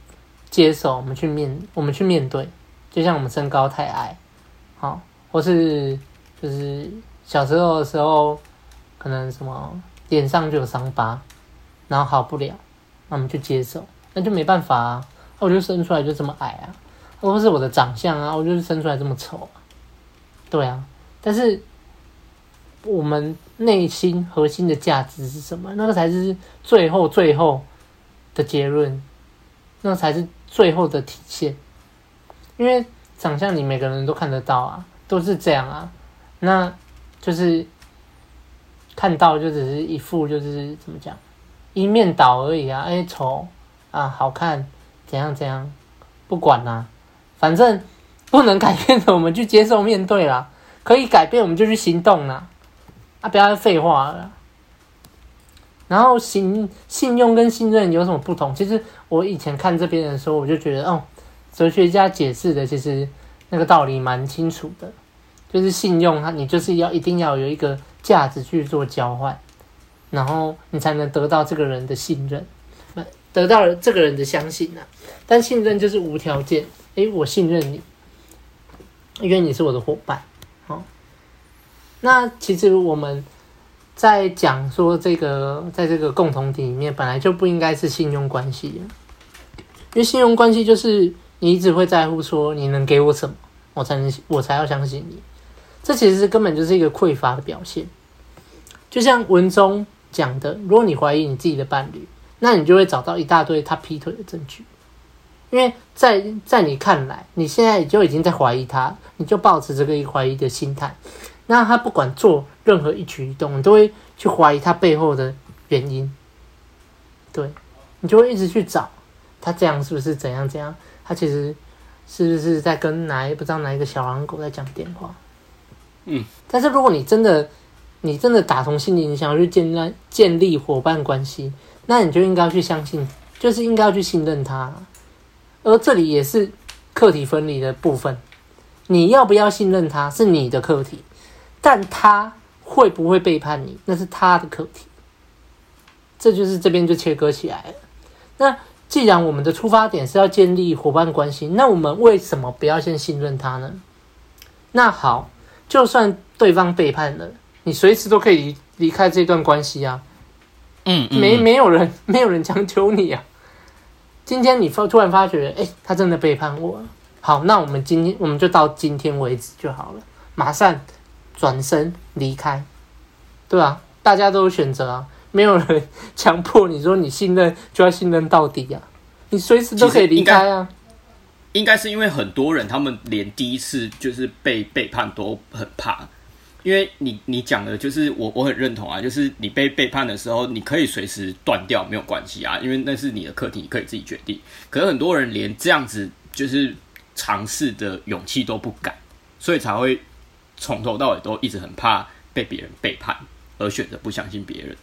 Speaker 3: 接受，我们去面，我们去面对。就像我们身高太矮，好，或是就是小时候的时候，可能什么脸上就有伤疤，然后好不了，那我们就接受，那就没办法啊。我就生出来就这么矮啊，或是我的长相啊，我就是生出来这么丑啊。对啊，但是。我们内心核心的价值是什么？那个才是最后最后的结论，那才是最后的体现。因为长相你每个人都看得到啊，都是这样啊。那就是看到就只是一副就是怎么讲，一面倒而已啊。哎，丑啊，好看，怎样怎样，不管啦，反正不能改变的，我们去接受面对啦。可以改变，我们就去行动啦。啊！不要再废话了。然后信信用跟信任有什么不同？其实我以前看这边的时候，我就觉得，哦，哲学家解释的其实那个道理蛮清楚的。就是信用，它你就是要一定要有一个价值去做交换，然后你才能得到这个人的信任，得到了这个人的相信呐。但信任就是无条件，诶，我信任你，因为你是我的伙伴哦。那其实我们在讲说这个，在这个共同体里面，本来就不应该是信用关系，因为信用关系就是你一直会在乎说你能给我什么，我才能我才要相信你。这其实根本就是一个匮乏的表现。就像文中讲的，如果你怀疑你自己的伴侣，那你就会找到一大堆他劈腿的证据，因为在在你看来，你现在就已经在怀疑他，你就抱持这个怀疑的心态。那他不管做任何一举一动，你都会去怀疑他背后的原因，对，你就会一直去找他这样是不是怎样怎样？他其实是不是在跟哪一不知道哪一个小狼狗在讲电话？嗯，但是如果你真的你真的打从心里你想要去建立建立伙伴关系，那你就应该要去相信，就是应该要去信任他。而这里也是课题分离的部分，你要不要信任他是你的课题。但他会不会背叛你，那是他的课题。这就是这边就切割起来了。那既然我们的出发点是要建立伙伴关系，那我们为什么不要先信任他呢？那好，就算对方背叛了，你随时都可以离离开这段关系啊。嗯，嗯，没没有人 *laughs* 没有人强求你啊。今天你发突然发觉，哎，他真的背叛我了。好，那我们今天我们就到今天为止就好了，马上转身离开，对啊，大家都有选择啊，没有人 *laughs* 强迫你说你信任就要信任到底、啊，你随时都可以离开啊。
Speaker 2: 应该是因为很多人他们连第一次就是被背叛都很怕。因为你你讲的就是我我很认同啊，就是你被背叛的时候，你可以随时断掉，没有关系啊，因为那是你的课题，你可以自己决定。可是很多人连这样子就是尝试的勇气都不敢，所以才会从头到尾都一直很怕被别人背叛，而选择不相信别人。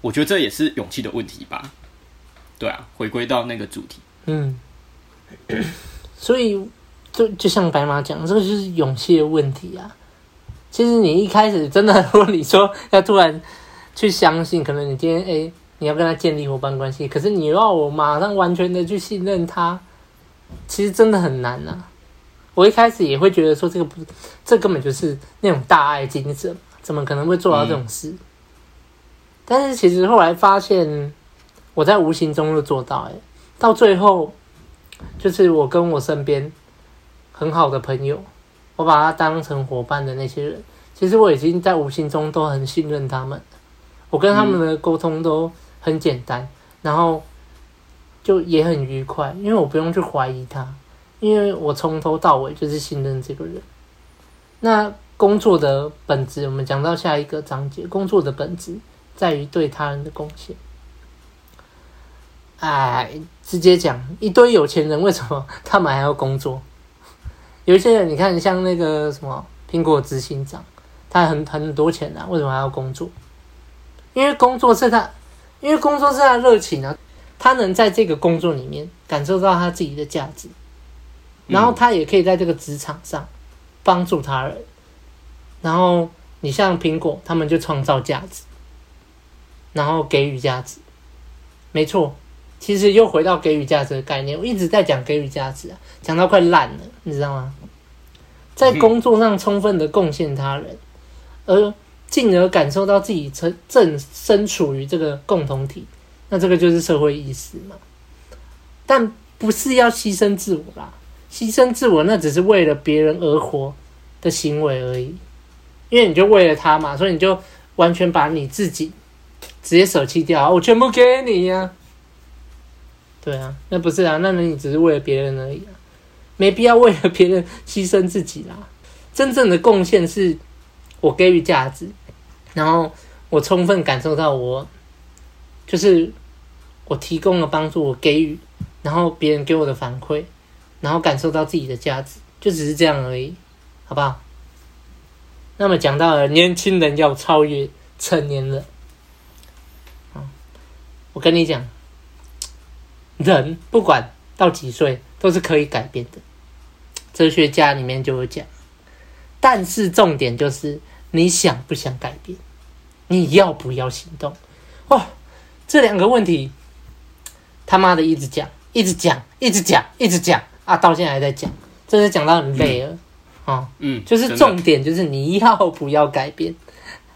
Speaker 2: 我觉得这也是勇气的问题吧？对啊，回归到那个主题，
Speaker 3: 嗯，所以就就像白马讲，这个就是勇气的问题啊。其实你一开始真的，*laughs* 如果你说要突然去相信，可能你今天诶，你要跟他建立伙伴关系，可是你要我马上完全的去信任他，其实真的很难呐、啊。我一开始也会觉得说这个不，这根本就是那种大爱精神，怎么可能会做到这种事？嗯、但是其实后来发现，我在无形中就做到，诶，到最后就是我跟我身边很好的朋友。我把他当成伙伴的那些人，其实我已经在无形中都很信任他们。我跟他们的沟通都很简单，然后就也很愉快，因为我不用去怀疑他，因为我从头到尾就是信任这个人。那工作的本质，我们讲到下一个章节，工作的本质在于对他人的贡献。哎，直接讲，一堆有钱人为什么他们还要工作？有一些人，你看，像那个什么苹果执行长，他很很多钱啊，为什么还要工作？因为工作是他，因为工作是他热情啊，他能在这个工作里面感受到他自己的价值，然后他也可以在这个职场上帮助他人。然后你像苹果，他们就创造价值，然后给予价值，没错。其实又回到给予价值的概念，我一直在讲给予价值啊，讲到快烂了，你知道吗？在工作上充分的贡献他人，而进而感受到自己正正身处于这个共同体，那这个就是社会意识嘛。但不是要牺牲自我啦，牺牲自我那只是为了别人而活的行为而已，因为你就为了他嘛，所以你就完全把你自己直接舍弃掉，我全部给你呀、对啊，那不是啊，那你只是为了别人而已啊，没必要为了别人牺牲自己啦。真正的贡献是，我给予价值，然后我充分感受到我，就是我提供了帮助，我给予，然后别人给我的反馈，然后感受到自己的价值，就只是这样而已，好不好？那么讲到了年轻人要超越成年人，我跟你讲。人不管到几岁都是可以改变的，哲学家里面就有讲。但是重点就是你想不想改变，你要不要行动？哦，这两个问题，他妈的一直讲，一直讲，一直讲，一直讲啊！到现在还在讲，真是讲到很累了啊。嗯，就是重点就是你要不要改变，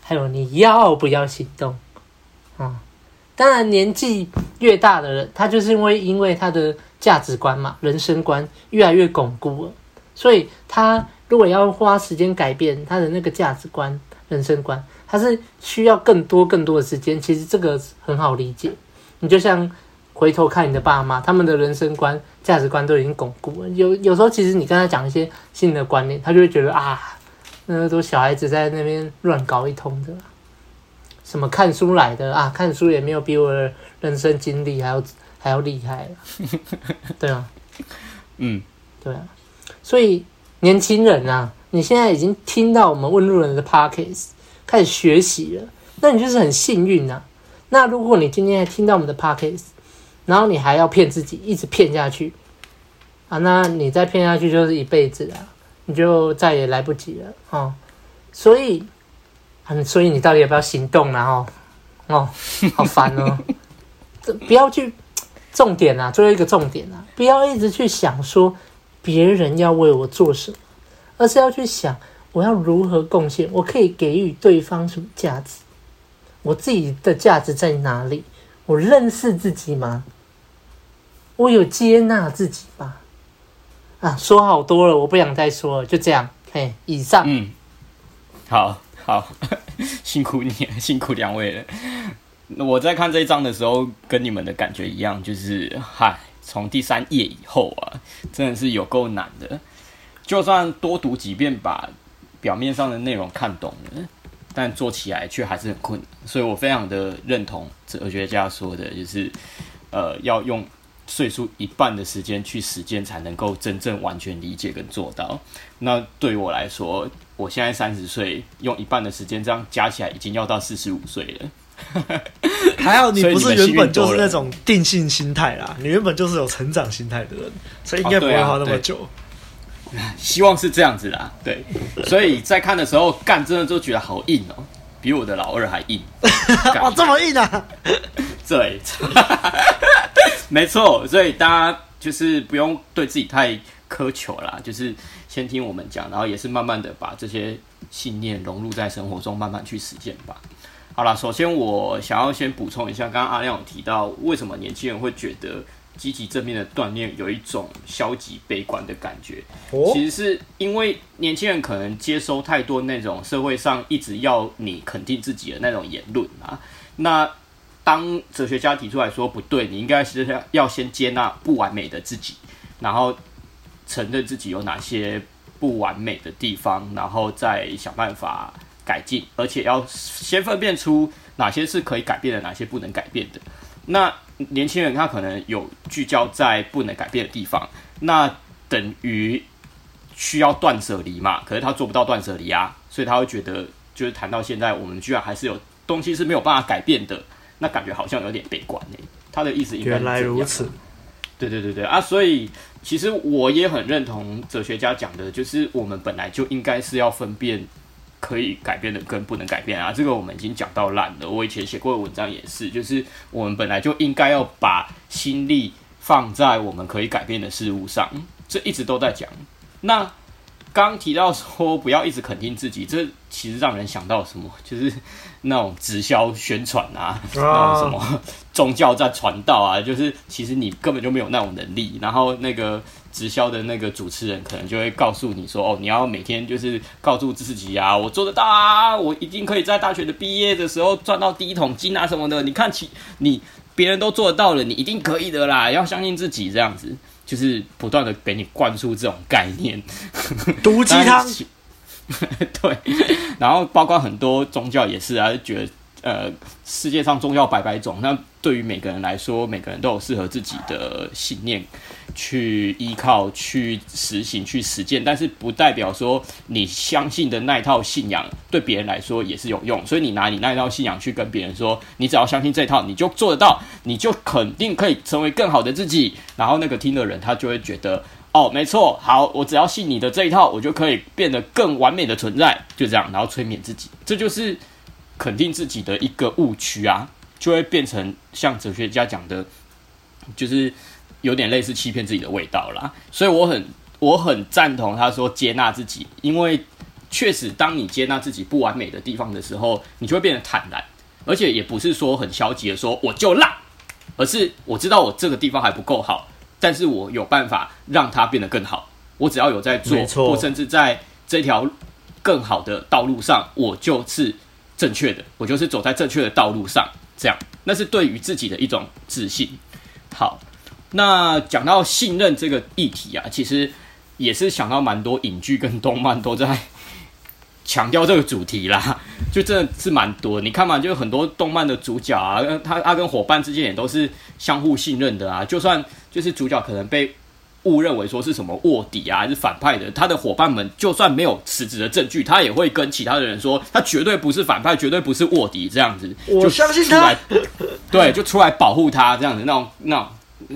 Speaker 3: 还有你要不要行动啊？当然，年纪越大的人，他就是因为因为他的价值观嘛，人生观越来越巩固了，所以他如果要花时间改变他的那个价值观、人生观，他是需要更多更多的时间。其实这个很好理解，你就像回头看你的爸妈，他们的人生观、价值观都已经巩固了。有有时候，其实你跟他讲一些新的观念，他就会觉得啊，那个都小孩子在那边乱搞一通的。什么看书来的啊？看书也没有比我的人生经历还要还要厉害 *laughs* 对啊，嗯，对啊。所以年轻人啊，你现在已经听到我们问路人的 Podcast，开始学习了，那你就是很幸运啊。那如果你今天还听到我们的 Podcast，然后你还要骗自己，一直骗下去啊，那你再骗下去就是一辈子了，你就再也来不及了啊。所以。嗯，所以你到底要不要行动然后哦，*laughs* 好烦哦！这不要去重点啊，最后一个重点啊，不要一直去想说别人要为我做什么，而是要去想我要如何贡献，我可以给予对方什么价值，我自己的价值在哪里？我认识自己吗？我有接纳自己吗？啊，说好多了，我不想再说了，就这样。嘿，以上。
Speaker 2: 嗯，好好，*laughs* 辛苦你，辛苦两位了。我在看这一章的时候，跟你们的感觉一样，就是嗨，从第三页以后啊，真的是有够难的。就算多读几遍，把表面上的内容看懂了，但做起来却还是很困难。所以我非常的认同哲学家说的，就是呃，要用岁数一半的时间去实践，才能够真正完全理解跟做到。那对于我来说，我现在三十岁，用一半的时间，这样加起来已经要到四十五岁了。*laughs*
Speaker 1: 还好你不是原本就是那种定性心态啦，你原本就是有成长心态的人，所以应该不会花那么久。
Speaker 2: 啊、*laughs* 希望是这样子啦，对。所以在看的时候，干真的就觉得好硬哦、喔，比我的老二还硬。*laughs*
Speaker 1: 哇，这么硬啊！
Speaker 2: 对，没错。所以大家就是不用对自己太苛求啦，就是先听我们讲，然后也是慢慢的把这些信念融入在生活中，慢慢去实践吧。好了，首先我想要先补充一下，刚刚阿亮有提到，为什么年轻人会觉得积极正面的锻炼有一种消极悲观的感觉？哦，其实是因为年轻人可能接收太多那种社会上一直要你肯定自己的那种言论啊。那当哲学家提出来说不对，你应该是要先接纳不完美的自己，然后承认自己有哪些不完美的地方，然后再想办法。改进，而且要先分辨出哪些是可以改变的，哪些不能改变的。那年轻人他可能有聚焦在不能改变的地方，那等于需要断舍离嘛？可是他做不到断舍离啊，所以他会觉得，就是谈到现在，我们居然还是有东西是没有办法改变的，那感觉好像有点悲观呢。他的意思应该。
Speaker 1: 原来如此。
Speaker 2: 对对对对啊，所以其实我也很认同哲学家讲的，就是我们本来就应该是要分辨。可以改变的跟不能改变啊，这个我们已经讲到烂了。我以前写过的文章也是，就是我们本来就应该要把心力放在我们可以改变的事物上，这一直都在讲。那刚提到说不要一直肯定自己，这其实让人想到什么？就是那种直销宣传啊，那种什么宗教在传道啊，就是其实你根本就没有那种能力，然后那个。直销的那个主持人可能就会告诉你说：“哦，你要每天就是告诉自己啊，我做得到啊，我一定可以在大学的毕业的时候赚到第一桶金啊什么的。你看起你别人都做得到了，你一定可以的啦，要相信自己。这样子就是不断的给你灌输这种概念，
Speaker 1: 毒鸡汤。*laughs* *laughs*
Speaker 2: 对，然后包括很多宗教也是啊，就觉得呃，世界上宗教百百种，那对于每个人来说，每个人都有适合自己的信念。”去依靠、去实行、去实践，但是不代表说你相信的那一套信仰对别人来说也是有用。所以你拿你那一套信仰去跟别人说，你只要相信这套，你就做得到，你就肯定可以成为更好的自己。然后那个听的人他就会觉得，哦，没错，好，我只要信你的这一套，我就可以变得更完美的存在，就这样，然后催眠自己，这就是肯定自己的一个误区啊，就会变成像哲学家讲的，就是。有点类似欺骗自己的味道啦，所以我很我很赞同他说接纳自己，因为确实当你接纳自己不完美的地方的时候，你就会变得坦然，而且也不是说很消极的说我就烂，而是我知道我这个地方还不够好，但是我有办法让它变得更好，我只要有在做，或甚至在这条更好的道路上，我就是正确的，我就是走在正确的道路上，这样那是对于自己的一种自信。好。那讲到信任这个议题啊，其实也是想到蛮多影剧跟动漫都在强调这个主题啦，*laughs* 就真的是蛮多。你看嘛，就很多动漫的主角啊，他他跟伙伴之间也都是相互信任的啊。就算就是主角可能被误认为说是什么卧底啊，还是反派的，他的伙伴们就算没有实质的证据，他也会跟其他的人说，他绝对不是反派，绝对不是卧底，这样子。
Speaker 1: 我相信他。*laughs*
Speaker 2: 对，就出来保护他这样子，那种那种。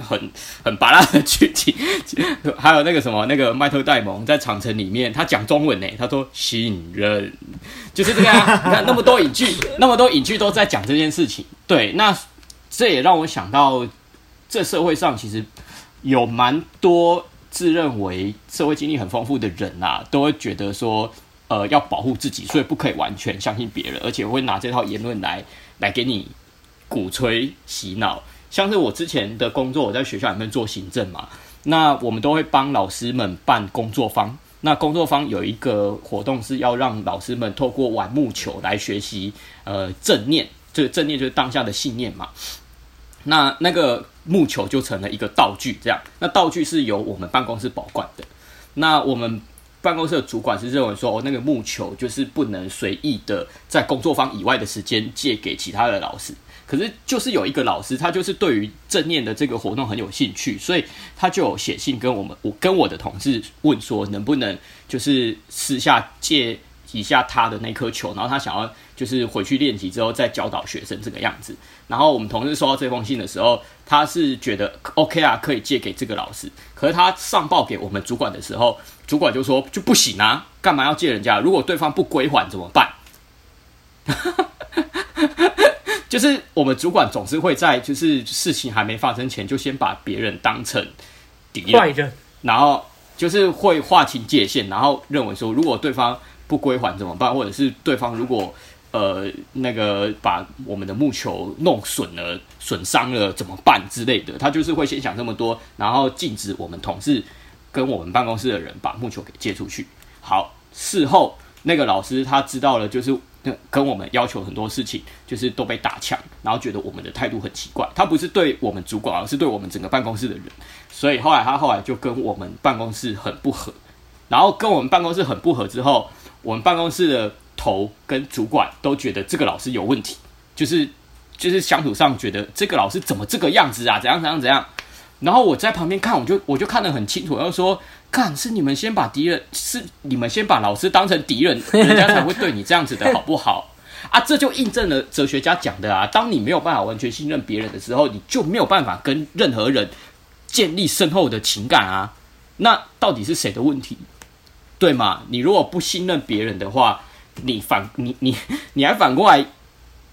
Speaker 2: 很很拔辣的剧情，*laughs* 还有那个什么，那个迈特戴蒙在长城里面，他讲中文呢，他说信任，就是这个啊。*laughs* 你看那么多影剧，那么多影剧都在讲这件事情。对，那这也让我想到，这社会上其实有蛮多自认为社会经历很丰富的人啊，都会觉得说，呃，要保护自己，所以不可以完全相信别人，而且会拿这套言论来来给你鼓吹洗脑。像是我之前的工作，我在学校里面做行政嘛，那我们都会帮老师们办工作坊。那工作坊有一个活动是要让老师们透过玩木球来学习，呃，正念，这个正念就是当下的信念嘛。那那个木球就成了一个道具，这样。那道具是由我们办公室保管的。那我们办公室的主管是认为说，哦，那个木球就是不能随意的在工作方以外的时间借给其他的老师。可是就是有一个老师，他就是对于正念的这个活动很有兴趣，所以他就有写信跟我们，我跟我的同事问说，能不能就是私下借一下他的那颗球，然后他想要就是回去练习之后再教导学生这个样子。然后我们同事收到这封信的时候，他是觉得 OK 啊，可以借给这个老师。可是他上报给我们主管的时候，主管就说就不行啊，干嘛要借人家？如果对方不归还怎么办？*laughs* 就是我们主管总是会在就是事情还没发生前，就先把别人当成敌人，然后就是会划清界限，然后认为说，如果对方不归还怎么办，或者是对方如果呃那个把我们的木球弄损了、损伤了怎么办之类的，他就是会先想这么多，然后禁止我们同事跟我们办公室的人把木球给借出去。好，事后那个老师他知道了，就是。跟我们要求很多事情，就是都被打枪，然后觉得我们的态度很奇怪。他不是对我们主管，而是对我们整个办公室的人。所以后来他后来就跟我们办公室很不合，然后跟我们办公室很不合之后，我们办公室的头跟主管都觉得这个老师有问题，就是就是相处上觉得这个老师怎么这个样子啊？怎样怎样怎样？然后我在旁边看，我就我就看得很清楚，然后说。看，是你们先把敌人，是你们先把老师当成敌人，*laughs* 人家才会对你这样子的好不好？啊，这就印证了哲学家讲的啊，当你没有办法完全信任别人的时候，你就没有办法跟任何人建立深厚的情感啊。那到底是谁的问题？对嘛？你如果不信任别人的话，你反你你 *laughs* 你还反过来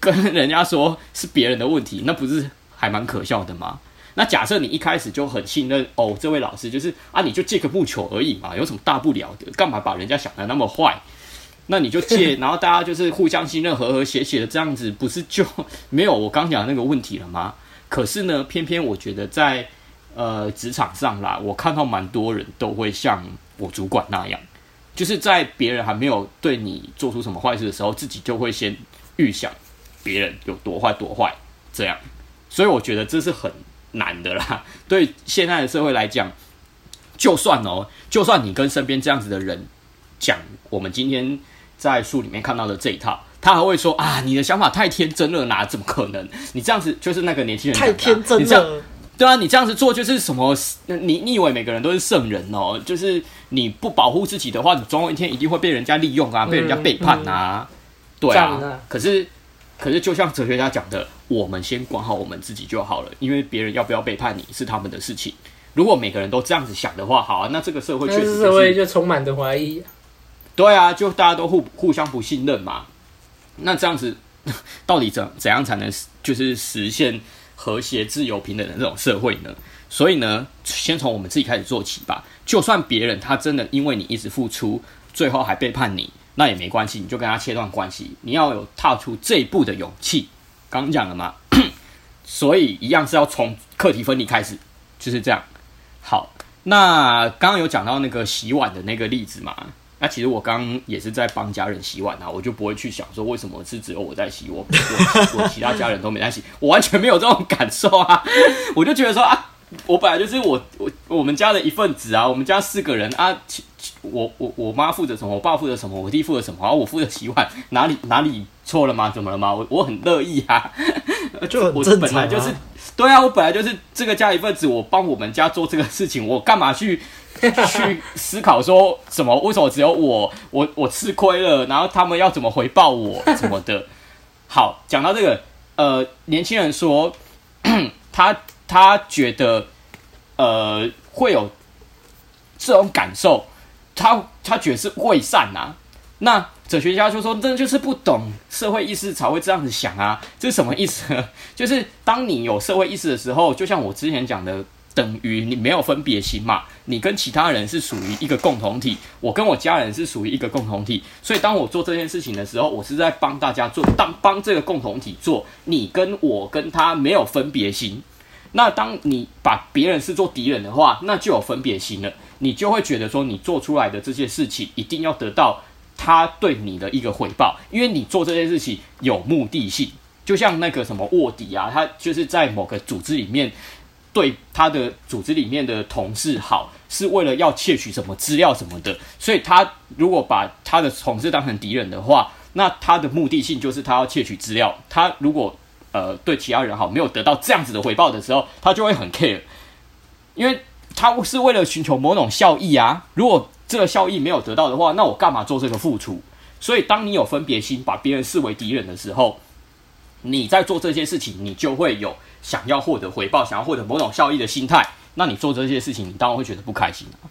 Speaker 2: 跟人家说是别人的问题，那不是还蛮可笑的吗？那假设你一开始就很信任哦，这位老师就是啊，你就借个木球而已嘛，有什么大不了的？干嘛把人家想的那么坏？那你就借，*laughs* 然后大家就是互相信任，和和谐谐的这样子，不是就 *laughs* 没有我刚讲的那个问题了吗？可是呢，偏偏我觉得在呃职场上啦，我看到蛮多人都会像我主管那样，就是在别人还没有对你做出什么坏事的时候，自己就会先预想别人有多坏多坏这样，所以我觉得这是很。难的啦，*laughs* 对现在的社会来讲，就算哦，就算你跟身边这样子的人讲，我们今天在书里面看到的这一套，他还会说啊，你的想法太天真了，哪怎么可能？你这样子就是那个年轻人
Speaker 1: 太天真了，
Speaker 2: 对啊，你这样子做就是什么？你你以为每个人都是圣人哦？就是你不保护自己的话，你总有一天一定会被人家利用啊，被人家背叛啊，对啊，可是。可是，就像哲学家讲的，我们先管好我们自己就好了，因为别人要不要背叛你是他们的事情。如果每个人都这样子想的话，好啊，那这个社会确实、就是、
Speaker 3: 社会就充满着怀疑。
Speaker 2: 对啊，就大家都互互相不信任嘛。那这样子 *laughs* 到底怎怎样才能就是实现和谐、自由、平等的这种社会呢？所以呢，先从我们自己开始做起吧。就算别人他真的因为你一直付出，最后还背叛你。那也没关系，你就跟他切断关系。你要有踏出这一步的勇气。刚讲了嘛，*clears throat* 所以一样是要从课题分离开始，就是这样。好，那刚刚有讲到那个洗碗的那个例子嘛？那其实我刚刚也是在帮家人洗碗啊，我就不会去想说为什么是只有我在洗，我我我其他家人都没在洗，我完全没有这种感受啊。我就觉得说啊，我本来就是我我我们家的一份子啊，我们家四个人啊。我我我妈负责什么，我爸负责什么，我弟负责什么，然后我负责洗碗，哪里哪里错了吗？怎么了吗？我我很乐意啊，
Speaker 1: 就。*laughs*
Speaker 2: 我本来就是，对啊，我本来就是这个家一份子，我帮我们家做这个事情，我干嘛去去思考说什么？为什么只有我我我吃亏了，然后他们要怎么回报我什么的？*laughs* 好，讲到这个，呃，年轻人说 *clears throat* 他他觉得呃会有这种感受。他他觉得是伪善呐、啊，那哲学家就说，这就是不懂社会意识才会这样子想啊，这是什么意思呢？*laughs* 就是当你有社会意识的时候，就像我之前讲的，等于你没有分别心嘛，你跟其他人是属于一个共同体，我跟我家人是属于一个共同体，所以当我做这件事情的时候，我是在帮大家做，当帮这个共同体做，你跟我跟他没有分别心，那当你把别人视作敌人的话，那就有分别心了。你就会觉得说，你做出来的这些事情一定要得到他对你的一个回报，因为你做这件事情有目的性。就像那个什么卧底啊，他就是在某个组织里面对他的组织里面的同事好，是为了要窃取什么资料什么的。所以他如果把他的同事当成敌人的话，那他的目的性就是他要窃取资料。他如果呃对其他人好，没有得到这样子的回报的时候，他就会很 care，因为他是为了寻求某种效益啊。如果这个效益没有得到的话，那我干嘛做这个付出？所以当你有分别心，把别人视为敌人的时候，你在做这些事情，你就会有想要获得回报、想要获得某种效益的心态。那你做这些事情，你当然会觉得不开心啊。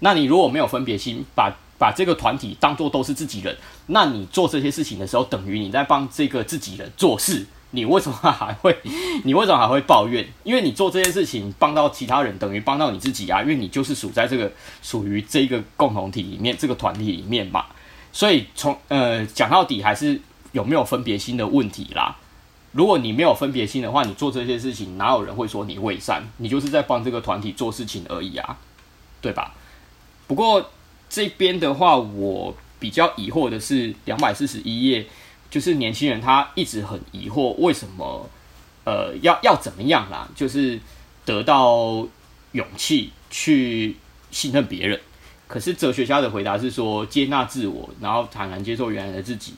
Speaker 2: 那你如果没有分别心，把把这个团体当做都是自己人，那你做这些事情的时候，等于你在帮这个自己人做事。你为什么还会？*laughs* 你为什么还会抱怨？因为你做这件事情帮到其他人，等于帮到你自己啊。因为你就是属在这个属于这个共同体里面，这个团体里面嘛。所以从呃讲到底，还是有没有分别心的问题啦。如果你没有分别心的话，你做这些事情，哪有人会说你伪善？你就是在帮这个团体做事情而已啊，对吧？不过这边的话，我比较疑惑的是两百四十一页，就是年轻人他一直很疑惑，为什么呃要要怎么样啦？就是得到勇气去信任别人。可是哲学家的回答是说，接纳自我，然后坦然接受原来的自己。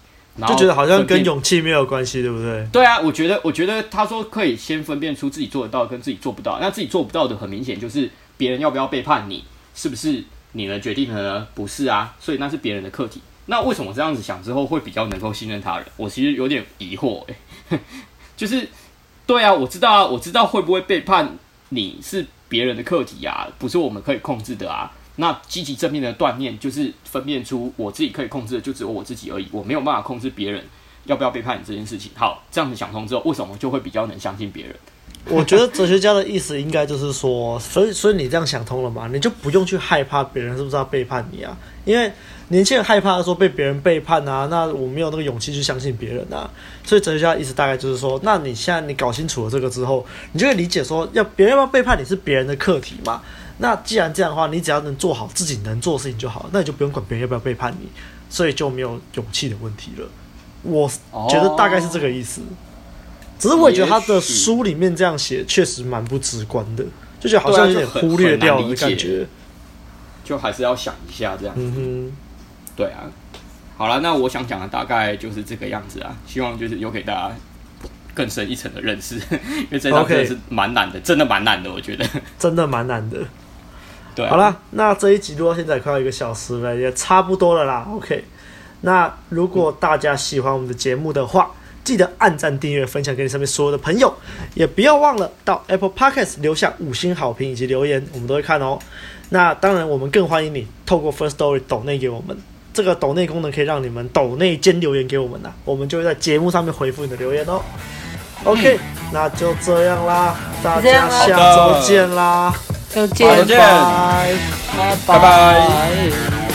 Speaker 1: 就觉得好像跟勇气没有关系，对不对？
Speaker 2: 对啊，我觉得，我觉得他说可以先分辨出自己做得到跟自己做不到。那自己做不到的，很明显就是别人要不要背叛你，是不是你能决定的呢？不是啊，所以那是别人的课题。那为什么这样子想之后会比较能够信任他人？我其实有点疑惑，诶，*laughs* 就是对啊，我知道啊，我知道会不会背叛你是别人的课题啊，不是我们可以控制的啊。那积极正面的锻炼，就是分辨出我自己可以控制的，就只有我自己而已。我没有办法控制别人要不要背叛你这件事情。好，这样子想通之后，为什么就会比较能相信别人？*laughs*
Speaker 1: 我觉得哲学家的意思应该就是说，所以所以你这样想通了嘛，你就不用去害怕别人是不是要背叛你啊？因为年轻人害怕说被别人背叛啊，那我没有那个勇气去相信别人啊。所以哲学家的意思大概就是说，那你现在你搞清楚了这个之后，你就会理解说，要别人要不要背叛你是别人的课题嘛。那既然这样的话，你只要能做好自己能做的事情就好，那你就不用管别人要不要背叛你，所以就没有勇气的问题了。我觉得大概是这个意思。哦、只是我也觉得他的书里面这样写确实蛮不直观的，就觉得好像有点忽略掉的感觉。
Speaker 2: 就还是要想一下这样。
Speaker 1: 嗯哼，
Speaker 2: 对啊。好了，那我想讲的大概就是这个样子啊，希望就是有给大家更深一层的认识，因为这张真的是蛮难的，真的蛮难的，我觉得
Speaker 1: 真的蛮难的。好了，那这一集录到现在快要一个小时了，也差不多了啦。OK，那如果大家喜欢我们的节目的话，记得按赞、订阅、分享给你身边所有的朋友，也不要忘了到 Apple Podcast 留下五星好评以及留言，我们都会看哦。那当然，我们更欢迎你透过 First Story 抖内给我们，这个抖内功能可以让你们抖内兼留言给我们呐，我们就会在节目上面回复你的留言哦。OK，那就这样啦，大家下周见啦。
Speaker 3: 再见，拜拜，拜拜。